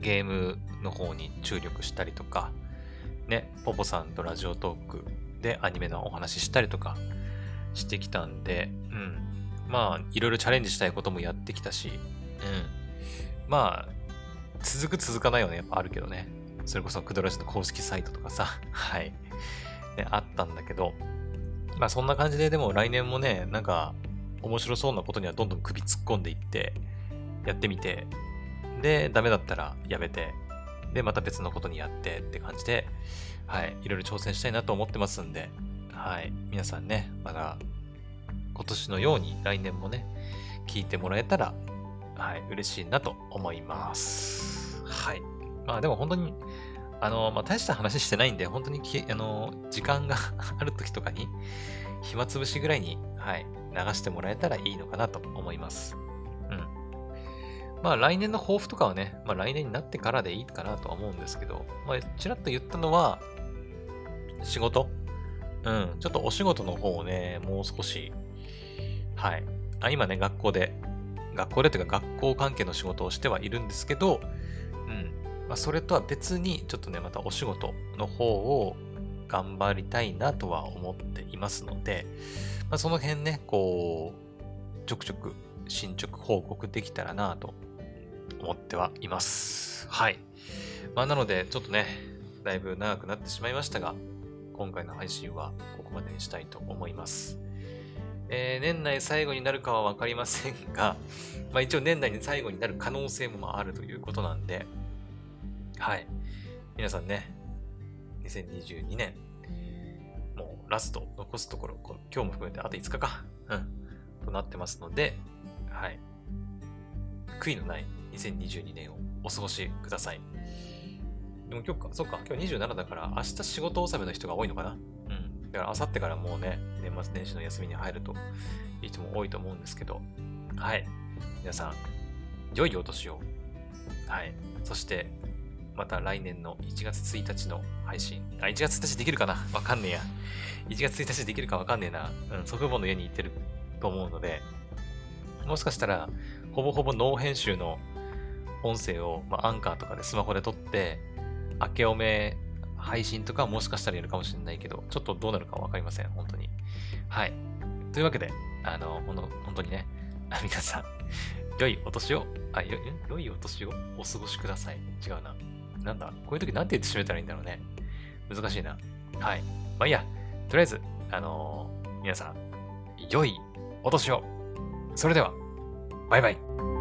ゲームの方に注力したりとか、ね、ポポさんとラジオトークでアニメのお話ししたりとかしてきたんで、うん。まあ、いろいろチャレンジしたいこともやってきたし、うん。まあ、続く続かないよね、やっぱあるけどね。それこそクドラジの公式サイトとかさ、はい、ね、あったんだけど、まあそんな感じででも来年もね、なんか面白そうなことにはどんどん首突っ込んでいって、やってみて、で、ダメだったらやめて、で、また別のことにやってって感じで、はい、いろいろ挑戦したいなと思ってますんで、はい、皆さんね、まだ今年のように来年もね、聞いてもらえたら、はい、嬉しいなと思います。はい。まあでも本当に、あの、まあ大した話してないんで、本当にき、あの、時間が ある時とかに、暇つぶしぐらいに、はい、流してもらえたらいいのかなと思います。うん。まあ来年の抱負とかはね、まあ来年になってからでいいかなとは思うんですけど、まあちらっと言ったのは、仕事うん、ちょっとお仕事の方をね、もう少し、はい。あ今ね、学校で、学校でというか学校関係の仕事をしてはいるんですけど、うん。まあ、それとは別に、ちょっとね、またお仕事の方を頑張りたいなとは思っていますので、まあ、その辺ね、こう、ちょくちょく進捗報告できたらなと思ってはいます。はい。まあ、なので、ちょっとね、だいぶ長くなってしまいましたが、今回の配信はここまでにしたいと思います。えー、年内最後になるかはわかりませんが、まあ一応年内に最後になる可能性もあるということなんで、はい。皆さんね、2022年、もうラスト、残すところ、今日も含めてあと5日か、うん、となってますので、はい。悔いのない2022年をお過ごしください。でも今日か、そっか、今日27だから明日仕事納めの人が多いのかな。だから明後日からもうね、年末年始の休みに入るという人も多いと思うんですけど、はい。皆さん、良いお年を。はい。そして、また来年の1月1日の配信。あ、1月1日できるかな？わかんねえや。1月1日できるかわかんねえな。うん、祖父母の家に行ってると思うので、もしかしたら、ほぼほぼノー編集の音声を、まあ、アンカーとかでスマホで撮って、明けおめ配信とかもしかしたらやるかもしれないけど、ちょっとどうなるかわかりません、本当に。はい。というわけで、あの、ほんの本当にね、皆さん、良いお年を、あ、よ良いお年をお過ごしください。違うな。なんだ、こういう時なんて言って締めたらいいんだろうね。難しいな。はい。まあいいや。とりあえず、あのー皆さん、良いお年を。それでは、バイバイ。